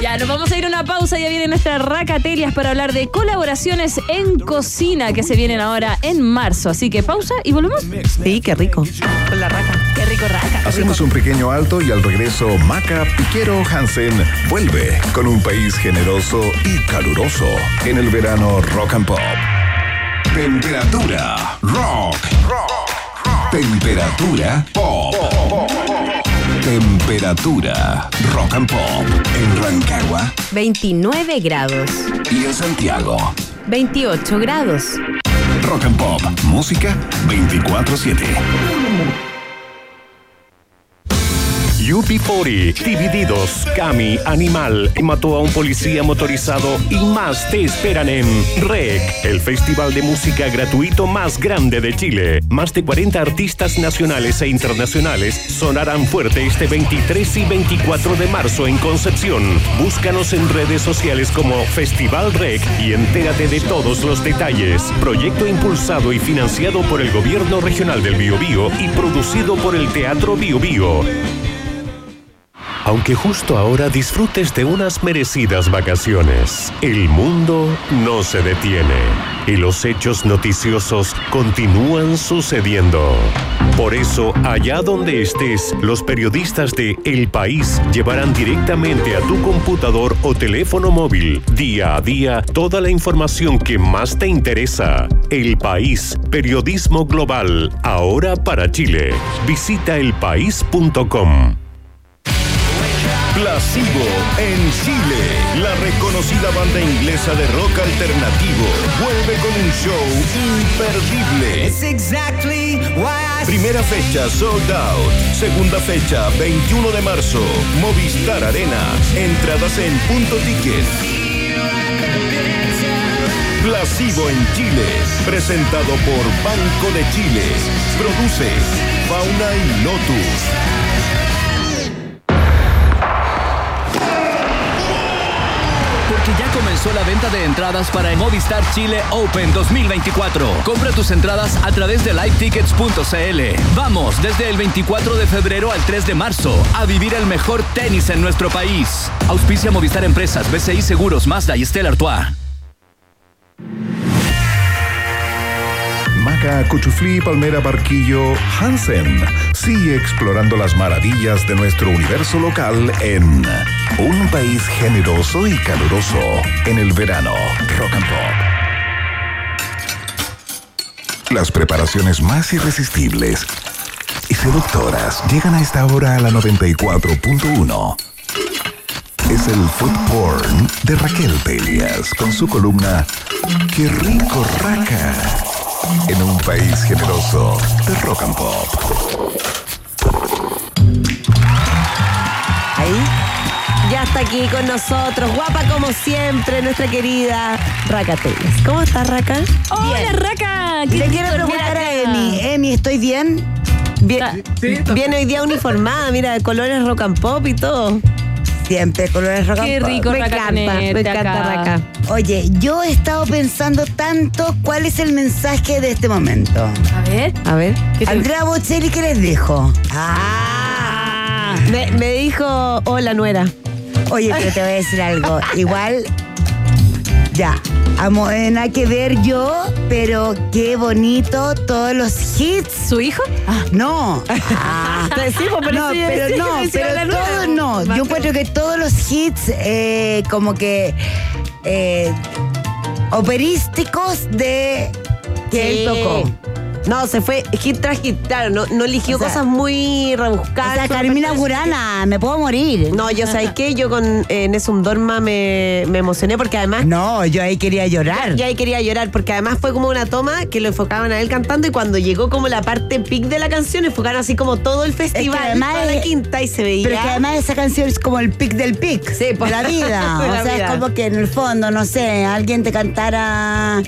Ya, nos vamos a ir a una pausa. Ya vienen nuestras racatelias para hablar de colaboraciones en cocina que se vienen ahora en marzo. Así que pausa y volvemos. Sí, qué rico. Con la raca. Qué rico raca. Hacemos un pequeño alto y al regreso Maca Piquero Hansen vuelve con un país generoso y caluroso en el verano Rock and Pop. Temperatura rock. Temperatura pop. Temperatura rock and pop en Rancagua 29 grados. y en Santiago. 28 grados. Rock and Pop, música 24/7. UP40, Divididos, Cami, Animal, mató a un policía motorizado y más te esperan en REC, el festival de música gratuito más grande de Chile. Más de 40 artistas nacionales e internacionales sonarán fuerte este 23 y 24 de marzo en Concepción. Búscanos en redes sociales como Festival REC y entérate de todos los detalles. Proyecto impulsado y financiado por el Gobierno Regional del Biobío y producido por el Teatro Biobío. Aunque justo ahora disfrutes de unas merecidas vacaciones, el mundo no se detiene y los hechos noticiosos continúan sucediendo. Por eso, allá donde estés, los periodistas de El País llevarán directamente a tu computador o teléfono móvil, día a día, toda la información que más te interesa. El País, periodismo global, ahora para Chile. Visita elpaís.com. Placebo en Chile. La reconocida banda inglesa de rock alternativo vuelve con un show imperdible. Primera fecha sold out. Segunda fecha 21 de marzo. Movistar Arena. Entradas en punto ticket. Placebo en Chile. Presentado por Banco de Chile. Produce Fauna y Lotus. Comenzó la venta de entradas para el Movistar Chile Open 2024. Compra tus entradas a través de livetickets.cl. Vamos desde el 24 de febrero al 3 de marzo a vivir el mejor tenis en nuestro país. Auspicia Movistar Empresas, BCI Seguros, Mazda y Stella Artois. Maca, Cuchuflí, Palmera, Barquillo, Hansen. Sigue explorando las maravillas de nuestro universo local en un país generoso y caluroso en el verano. Rock and Pop. Las preparaciones más irresistibles y seductoras llegan a esta hora a la 94.1. Es el food porn de Raquel Pelias con su columna Qué rico raca en un país generoso de rock and pop. Ahí. Ya está aquí con nosotros, guapa como siempre, nuestra querida Raca Teles. ¿Cómo estás, Raca? ¡Hola, Raca! ¿Qué Le quiero preguntar a Emi. Emi, ¿estoy bien? Bien, viene hoy día uniformada, mira, colores rock and pop y todo. Siempre colores rock and Qué rico, Me encanta, me encanta, acá. Oye, yo he estado pensando tanto cuál es el mensaje de este momento. A ver. A ver. ¿qué te- Andrea Bocelli, ¿qué les dijo? Ah. Me, me dijo, hola, nuera. Oye, pero te voy a decir algo. Igual, ya, amo, eh, nada que ver yo, pero qué bonito todos los hits. ¿Su hijo? Ah, No. Ah, Sí, pues, pero no, ya pero decía no, pero todos no. Yo encuentro que todos los hits, eh, como que eh, operísticos de que él tocó. No, se fue hit tras hit, claro, no, no eligió O sea, cosas muy O rebuscadas. sea, Carmina Burana, me puedo morir. No, yo sabes qué, yo con eh, Nessun Dorma me, me emocioné porque además No, yo ahí quería llorar. ya ahí quería llorar porque además fue como una toma que lo enfocaban a él cantando y cuando llegó como la parte pic de la canción enfocaron así como todo el festival, además toda la quinta y se veía. Pero que además esa canción es como el pic del pic Sí, pues. de la vida. De la o sea, vida. es como que en el fondo, no sé, alguien te cantara.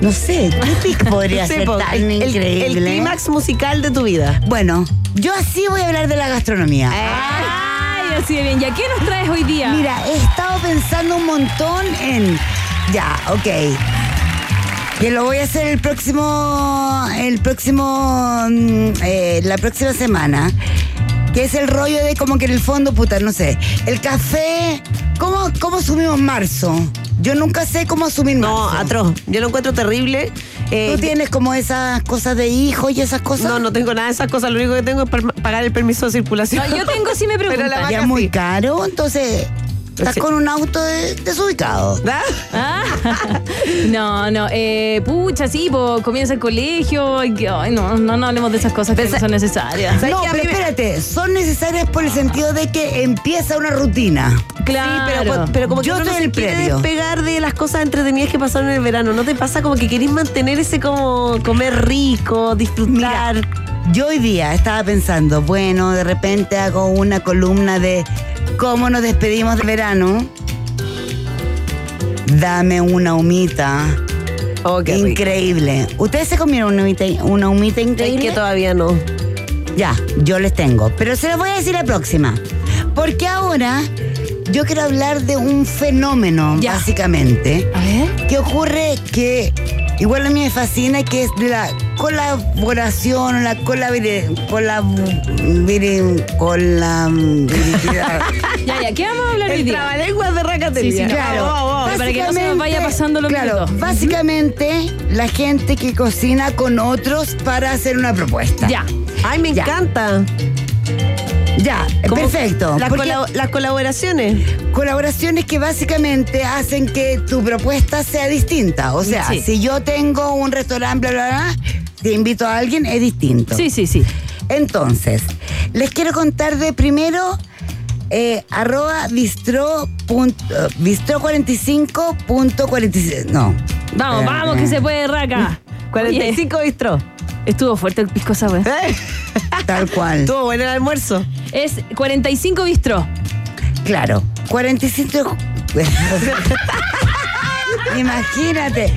No sé, ¿qué pic podría ser tan el, increíble? el clímax musical de tu vida. Bueno, yo así voy a hablar de la gastronomía. Ay, así de bien. ¿Ya qué nos traes hoy día? Mira, he estado pensando un montón en. Ya, ok. Que lo voy a hacer el próximo. El próximo. mm, eh, la próxima semana. Que es el rollo de como que en el fondo, puta, no sé. El café. ¿Cómo, cómo asumimos marzo? Yo nunca sé cómo asumir No, marzo. atroz. Yo lo encuentro terrible. Eh, ¿Tú tienes como esas cosas de hijos y esas cosas? No, no tengo nada de esas cosas. Lo único que tengo es pagar el permiso de circulación. No, yo tengo, si me Pero preguntan. la Ya vaca es muy sí. caro, entonces. Estás con un auto de- desubicado. Ah, no, no, eh, pucha, sí, po, comienza el colegio. ay, que- ay, no, no, no hablemos de esas cosas que no son necesarias. ¿Sabes No, qué? A mí pero me- espérate, son necesarias por el sentido de que empieza una rutina. Claro. Sí, pero, pero como que Yo uno no estoy se en el quiere previo. despegar de las cosas entretenidas que pasaron en el verano. ¿No te pasa como que querés mantener ese como comer rico, disfrutar? Yo hoy día estaba pensando, bueno, de repente hago una columna de cómo nos despedimos del verano. Dame una humita Oh, qué rico. increíble. ¿Ustedes se comieron una humita, una humita Es increíble? que todavía no. Ya, yo les tengo. Pero se los voy a decir la próxima. Porque ahora yo quiero hablar de un fenómeno, Ya. básicamente, A ver. que ocurre que igual a mí me fascina, que es de la colaboración, la colabire, colab, vire- colabilidad. Ya, ya, ¿qué vamos a hablar hoy El día? trabalenguas de Racatería. Sí, sí, Claro, para que no se nos vaya pasando los claro, minutos. Básicamente, la gente que cocina con otros para hacer una propuesta. Ya. Ay, me Ya. encanta. Ya, perfecto. Las, porque- colab- las colaboraciones. Colaboraciones que básicamente hacen que tu propuesta sea distinta. O sea, Sí. si yo tengo un restaurante, bla, bla, bla, te invito a alguien, es distinto. Sí, sí, sí. Entonces, les quiero contar de primero eh, arroba bistro, punto, bistro 45.46. No. Vamos, vamos, que se puede, Raca. 45 bistró. Estuvo fuerte el pisco sour. ¿Eh? Tal cual. Estuvo bueno el almuerzo. Es 45 bistro. Claro. 45. Imagínate.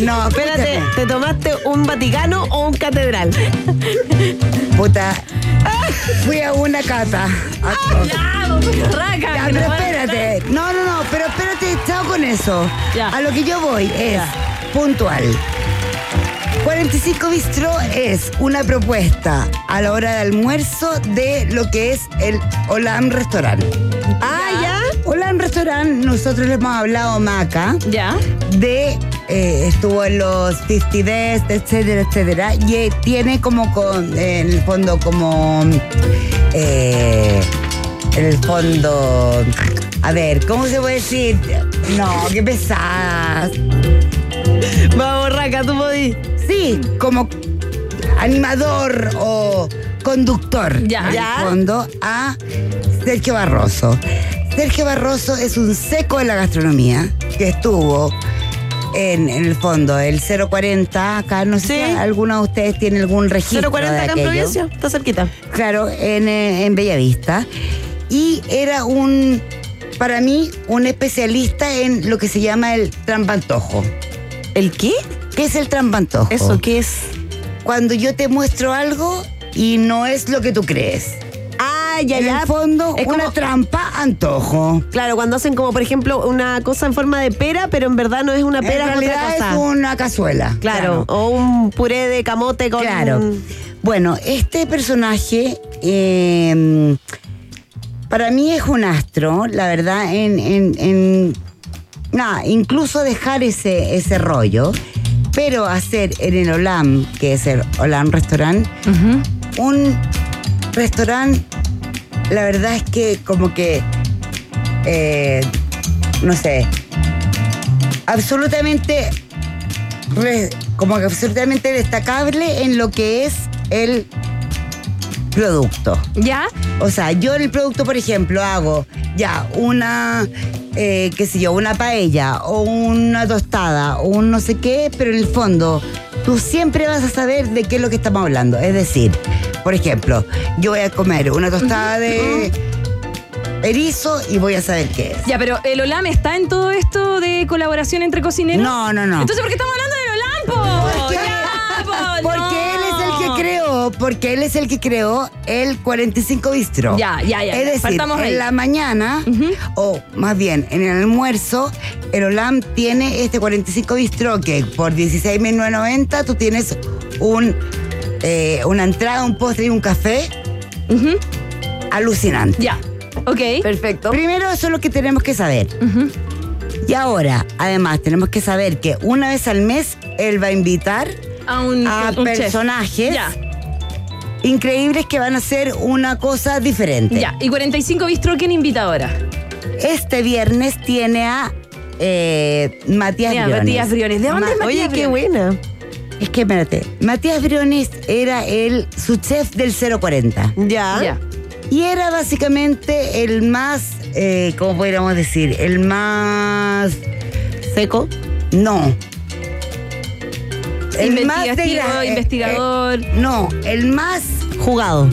No, Espérate, escúchame. ¿te tomaste un Vaticano o un catedral? Puta. Fui a una cata. A- Ya, Raca. Ya, pero espérate. No, no, no, pero con eso. Ya. A lo que yo voy es puntual. 45 Bistro es una propuesta a la hora de almuerzo de lo que es el Olam Restaurant. Ah, ya. Olam Restaurant, nosotros le hemos hablado Maca Ya. de eh, estuvo en los 50 Best, etcétera, etcétera, y eh, tiene como con, eh, en el fondo como eh, en el fondo, a ver, ¿cómo se puede decir? No, qué pesada. Vamos, Raca, tú podís. Sí, como animador o conductor, Ya. en el fondo, a Sergio Barroso. Sergio Barroso es un seco de la gastronomía que estuvo en, en el fondo, el 040, acá no sé Sí. si alguno de ustedes tiene algún registro 040 de acá en aquello. Providencia. Está cerquita. Claro, en, eh, en Bellavista. Y era un, para mí, un especialista en lo que se llama el trampantojo. ¿El qué? ¿Qué es el trampantojo? ¿Eso qué es? Cuando yo te muestro algo y no es lo que tú crees. Ah, ya, en ya. el fondo, Es una como- trampa antojo. Claro, cuando hacen como, por ejemplo, una cosa en forma de pera, pero en verdad no es una pera, en es otra realidad cosa. es una cazuela. Claro, o un puré de camote con... Claro. Bueno, este personaje eh, para mí es un astro, la verdad, en, en- en- nada, incluso dejar ese, ese rollo, pero hacer en el Olam, que es el Olam Restaurant, un restaurante, la verdad es que como que, eh, no sé, absolutamente como que absolutamente destacable en lo que es el producto. ¿Ya? O sea, yo en el producto, por ejemplo, hago ya una, eh, qué sé yo, una paella o una tostada o un no sé qué, pero en el fondo tú siempre vas a saber de qué es lo que estamos hablando. Es decir, por ejemplo, yo voy a comer una tostada de erizo y voy a saber qué es. Ya, pero ¿el Olam está en todo esto de colaboración entre cocineros? No, no, no. Entonces, ¿por qué estamos hablando del Olam, po? Ya, po, no. Porque él es el que creó el 45 Bistro. Ya, ya, ya, Es decir, partamos ahí. en la mañana, o más bien en el almuerzo, el Olam tiene este 45 Bistro que por 16.990 tú tienes un, eh, una entrada, un postre y un café. Alucinante. Ya, ok. Perfecto. Primero eso es lo que tenemos que saber. Y ahora, además, tenemos que saber que una vez al mes él va a invitar A un, a un chef. personajes Ya, increíbles que van a hacer una cosa diferente. ya. ¿Y 45 Bistro quién invita ahora? Este viernes tiene a eh, Matías Briones. Matías Briones. ¿De dónde es Matías Oye, qué buena. Es que espérate, Matías Briones era el su chef del 040 Ya. Ya. y era básicamente el más, eh, ¿cómo podríamos decir? El más Seco. no. Investigativo, degra- eh, investigador. eh, no, el más Jugado.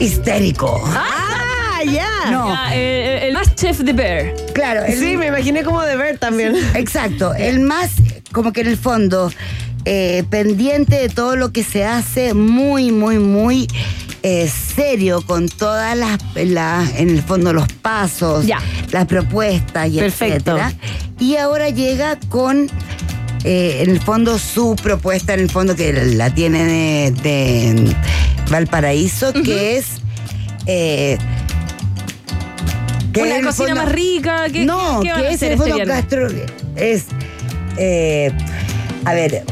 histérico. Ah, ya. No. Ya, eh, el más chef de Bear. Claro, el, Sí, me imaginé como de ver también. Exacto, el más, como que en el fondo, eh, pendiente de todo lo que se hace, muy, muy, muy eh, serio con todas las, las- en el fondo, los pasos, Ya. las propuestas y Perfecto. etcétera. Y ahora llega con, eh, en el fondo, su propuesta, en el fondo, que la tiene de, de Valparaíso, que es... eh, que Una cocina fondo- más rica. ¿qué- no, qué van a que es hacer el este gastro es eh, a ver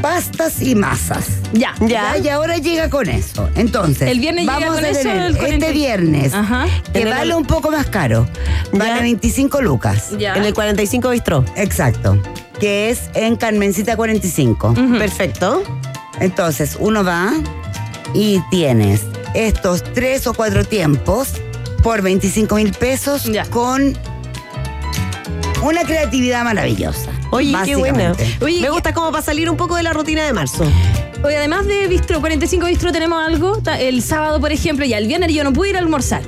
pastas y masas Ya. ya y ahora llega con eso entonces El viernes llega vamos con a eso, tener el 40 este viernes Ajá. que el- vale un poco más caro vale Ya. 25 lucas Ya. En el 45 bistró. exacto que es en Carmencita 45 Perfecto. entonces uno va y tienes estos tres o cuatro tiempos por 25 mil pesos Ya. con una creatividad maravillosa. Oye, qué buena. Oye, Me ¿qué- gusta como para salir un poco de la rutina de marzo. Oye, además de Bistro, 45 Bistro tenemos algo. El sábado, por ejemplo, ya el viernes yo no pude ir a almorzar.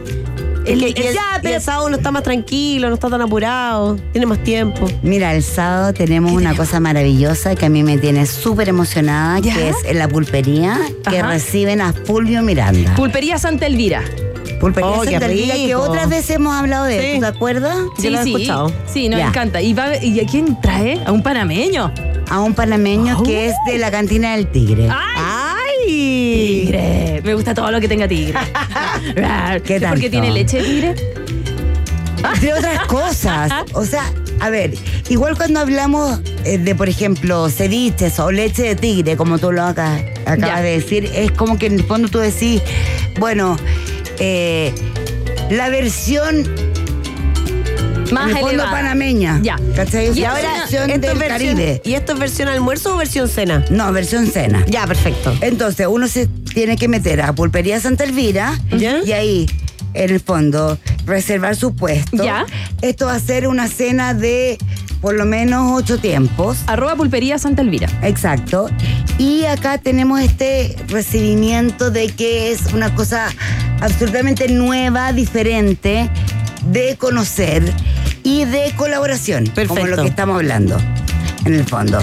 El, Es que- y el, ya, y el sábado uno está más tranquilo, no está tan apurado, tiene más tiempo. Mira, el sábado tenemos una cosa maravillosa que a mí me tiene súper emocionada, ¿Ya? que es en la pulpería que reciben a Fulvio Miranda. Pulpería Santa Elvira. Pulpería Oh, Santa Elvira, que otras veces hemos hablado de Sí. ¿te acuerdas? Yo lo he sí, escuchado. sí, nos Ya. encanta. ¿Y, va, ¿Y a quién trae? A un panameño. A un panameño que es de la cantina del Tigre. ¡Ay! Tigre. Me gusta todo lo que tenga tigre. ¿Qué ¿Es porque tiene leche de tigre? de otras cosas. O sea, a ver, igual cuando hablamos eh, de, por ejemplo, ceviches o leche de tigre, como tú lo acá, acabas Ya. de decir, es como que en el fondo tú decís, bueno, eh, la versión Más en el fondo panameña. Ya. ¿Cachai? Y Y ahora, versión ¿Esto del es versión- Caribe. ¿Y esto es versión almuerzo o versión cena? No, versión cena. Ya, perfecto. Entonces uno se tiene que meter a Pulpería Santa Elvira Ya. y ahí, en el fondo, reservar su puesto. Ya. Esto va a ser una cena de por lo menos ocho tiempos. Arroba pulpería Santa Elvira. Exacto. Y acá tenemos este recibimiento de que es una cosa absolutamente nueva, diferente, de conocer y de colaboración. Como Perfecto. lo que estamos hablando, en el fondo.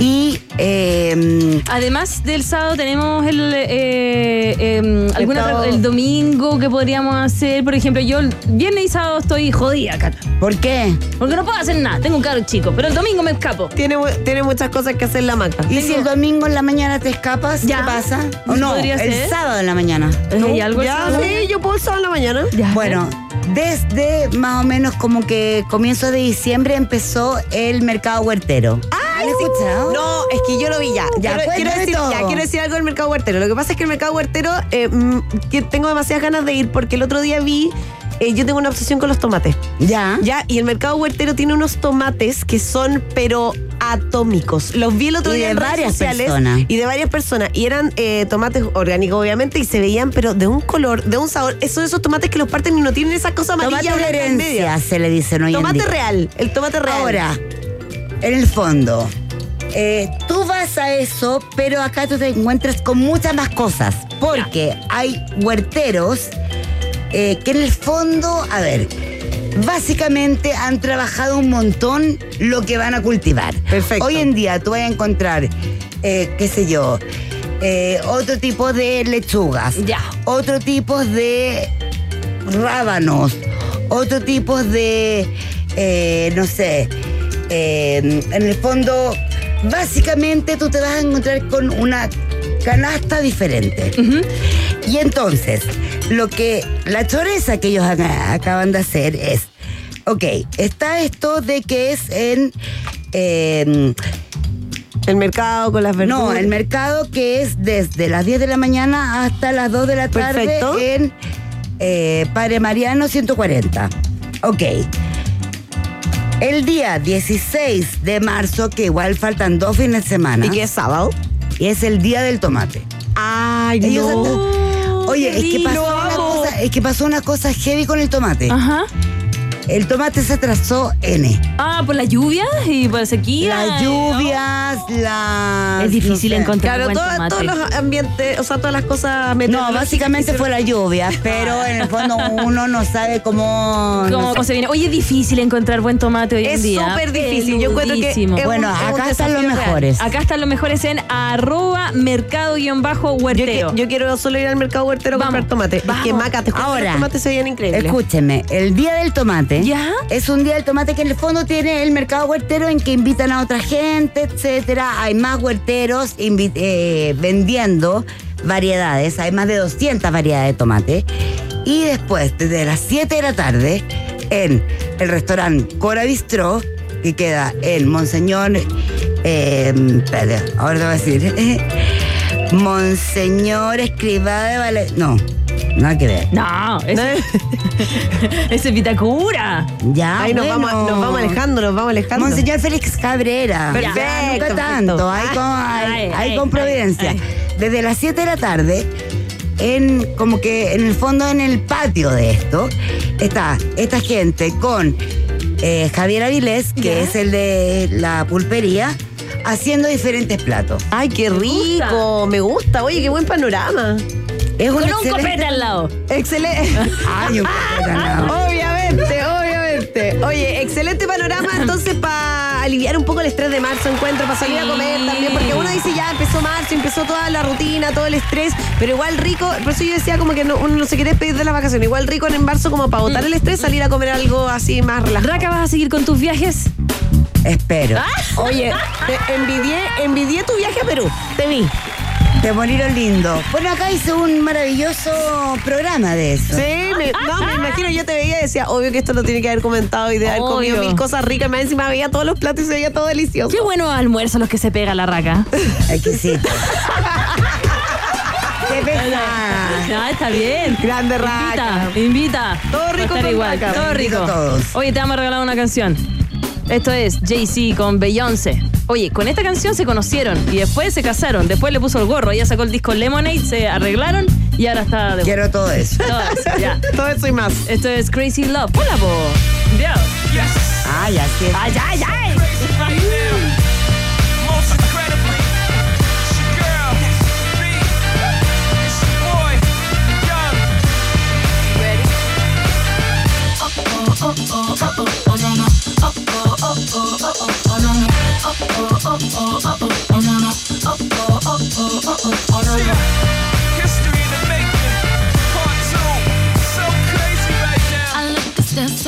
Y eh, Además del sábado tenemos el eh, eh, alguna el domingo que podríamos hacer. Por ejemplo, yo el viernes y sábado estoy jodida, Cata. ¿Por qué? Porque no puedo hacer nada. Tengo un carro chico. Pero el domingo me escapo. Tiene, tiene muchas cosas que hacer la maca. ¿Y si el domingo en la mañana te escapas? Ya. ¿Qué pasa? ¿O no? Podría el ser. sábado en la mañana. ¿Hay algo Ya, sí, yo puedo el sábado en la mañana. Ya. Bueno, desde más o menos como que comienzo de diciembre empezó el mercado huertero. ¿Han escuchado? No, es que yo lo vi ya. Ya, quiero, decir, todo. ya, quiero decir algo del mercado huertero. Lo que pasa es que el mercado huertero, eh, mm, que tengo demasiadas ganas de ir porque el otro día vi, eh, yo tengo una obsesión con los tomates. Ya. Ya, y el mercado huertero tiene unos tomates que son, pero atómicos. Los vi el otro Y día de en redes varias sociales personas. y de varias personas. Y eran eh, tomates orgánicos, obviamente, y se veían, pero de un color, de un sabor. Esos esos tomates que los parten y no tienen esa cosa amarilla Tomate de en herencia se le dicen hoy en Tomate día. real, el tomate real. Ahora, en el fondo, eh, tú vas a eso, pero acá tú te encuentras con muchas más cosas. Porque hay huerteros eh, que en el fondo, a ver, básicamente han trabajado un montón lo que van a cultivar. Perfecto. Hoy en día tú vas a encontrar, eh, qué sé yo, eh, otro tipo de lechugas, Ya. otro tipo de rábanos, otro tipo de, eh, no sé, en el fondo, básicamente tú te vas a encontrar con una canasta diferente. Y entonces, lo que, la choreza que ellos acaban de hacer es, ok, está esto de que es en... eh, El mercado con las verduras. no, el mercado que es desde las 10 de la mañana hasta las 2 de la tarde Perfecto. en eh, Padre Mariano 140. Ok. El día 16 de marzo, que igual faltan dos fines de semana, ¿Y qué es sábado? y es el día del tomate. Ay, Ellos no. Oye, es que, pasó una cosa, es que pasó una cosa heavy con el tomate. Ajá. El tomate se atrasó N. Ah, por la lluvia y por la sequía. Las lluvias, las... Es difícil no sé. encontrar Claro, buen todas- tomate. todos los ambientes, o sea, todas las cosas No, básicamente fue la lluvia, pero en el fondo uno no sabe cómo. ¿Cómo, se viene? Oye, es difícil encontrar buen tomate hoy en Es día. súper difícil. Yo encuentro que es Bueno, un- es acá están los real. mejores. Acá están los mejores en arroba Yo, mercado-huertero. yo quiero solo ir al mercado huertero a Vamos, comprar tomate. Es que vamos. maca, te Ahora, los tomates se veían increíbles. Escúcheme, el día del tomate ¿Ya? es un día del tomate que en el fondo tiene el mercado huertero en que invitan a otra gente, etcétera. Hay más huerteros eh, vendiendo variedades, hay más de 200 variedades de tomate. Y después, desde las 7 de la tarde, en el restaurante Cora Bistró, que queda en Monseñor. Eh, espérate, ahora te voy a decir. Monseñor Escribá de Valencia. No, nada que ver. No, ese, ese es Vitacura. Ya, Ahí nos, bueno. vamos, nos vamos alejando, nos vamos alejando. Monseñor Félix Cabrera. Perfecto, Ya, nunca tanto. Ahí con, ahí- Ay, ahí ay, con ay, Providencia. ay. Desde las 7 de la tarde, en como que en el fondo, en el patio de esto, está esta gente con eh, Javier Avilés, que Ya. es el de la pulpería, haciendo diferentes platos. Ay, qué rico, me gusta. Oye, qué buen panorama. Es Con un excelente- copete al lado. Excelente. Ay, un copete al lado. obviamente, obviamente. Oye, excelente panorama entonces para aliviar un poco el estrés de marzo, encuentro, para salir a comer también, porque uno dice ya empezó marzo, empezó toda la rutina, todo el estrés, pero igual rico, por eso yo decía como que no, uno no se quiere despedir de las vacaciones, igual rico en marzo como para botar el estrés, salir a comer algo así más relajado. Raca, ¿vas a seguir con tus viajes? Espero. Oye, te envidié, envidié tu viaje a Perú, te vi. Te molieron lindo. Bueno, acá hice un maravilloso programa de eso. Sí, me, no, me imagino, yo te veía y decía, obvio que esto lo tiene que haber comentado y de haber comido Obvio. mil cosas ricas, más encima veía todos los platos y se veía todo delicioso. Qué buenos almuerzos los que se pega la raca. Exquisito. Qué pesada. Ah, está bien. Grande raca. Invita, invita. Todo rico Va a estar con igual, raca. todo Invito rico. a todos. Oye, te vamos a regalar una canción. Esto es Jay-Z con Beyoncé. Oye, con esta canción se conocieron y después se casaron. Después le puso el gorro. Ella sacó el disco Lemonade, se arreglaron y ahora está de Quiero todo eso. Todo eso, ya. Todo eso y más. Esto es Crazy Love. Hola, po. Dios. Ay, así es. Ay, ay, ay.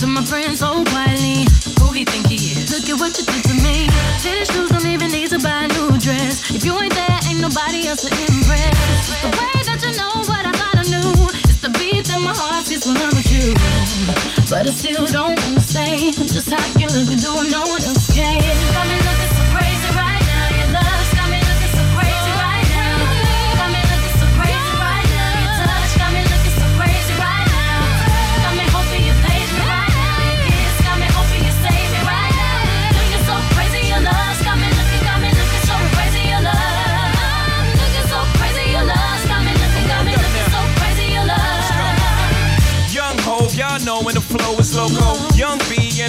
to my friends so quietly, who he think he is? Look at what you did to me. Fitted shoes don't even need to buy a new dress. If you ain't there, ain't nobody else to impress. It's the way that you know what I thought I knew. It's the beat that my heart gets when I'm with you. But I still don't understand just how you look and do what no one else can. Me looking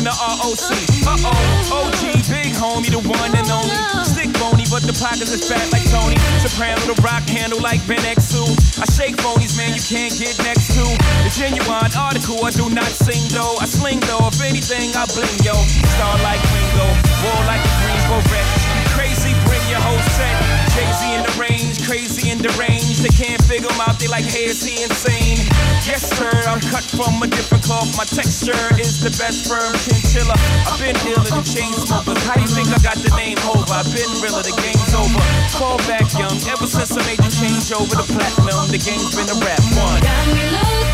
And the ROC. Uh oh, OG, big homie, the one and only. Stick bony, but the pockets is fat like Tony. Soprano, the rock handle like Ben X2. I shake phonies, man, you can't get next to. The genuine article, I do not sing though. I sling though, if anything, I bling yo. Star like Ringo, war like a Greensboro wreck. Crazy, bring your whole set. Jay-Z in the range, crazy in the range. They can't figure him out, they like, hey, is he insane? Yes, sir, I'm cut from a different cloth. My texture is the best firm chinchilla. I've been in the chain smokers. How do you think I got the name over? I've been realer, the game's over. Fall back young, ever since I made the change over to platinum, the game's been a rap one.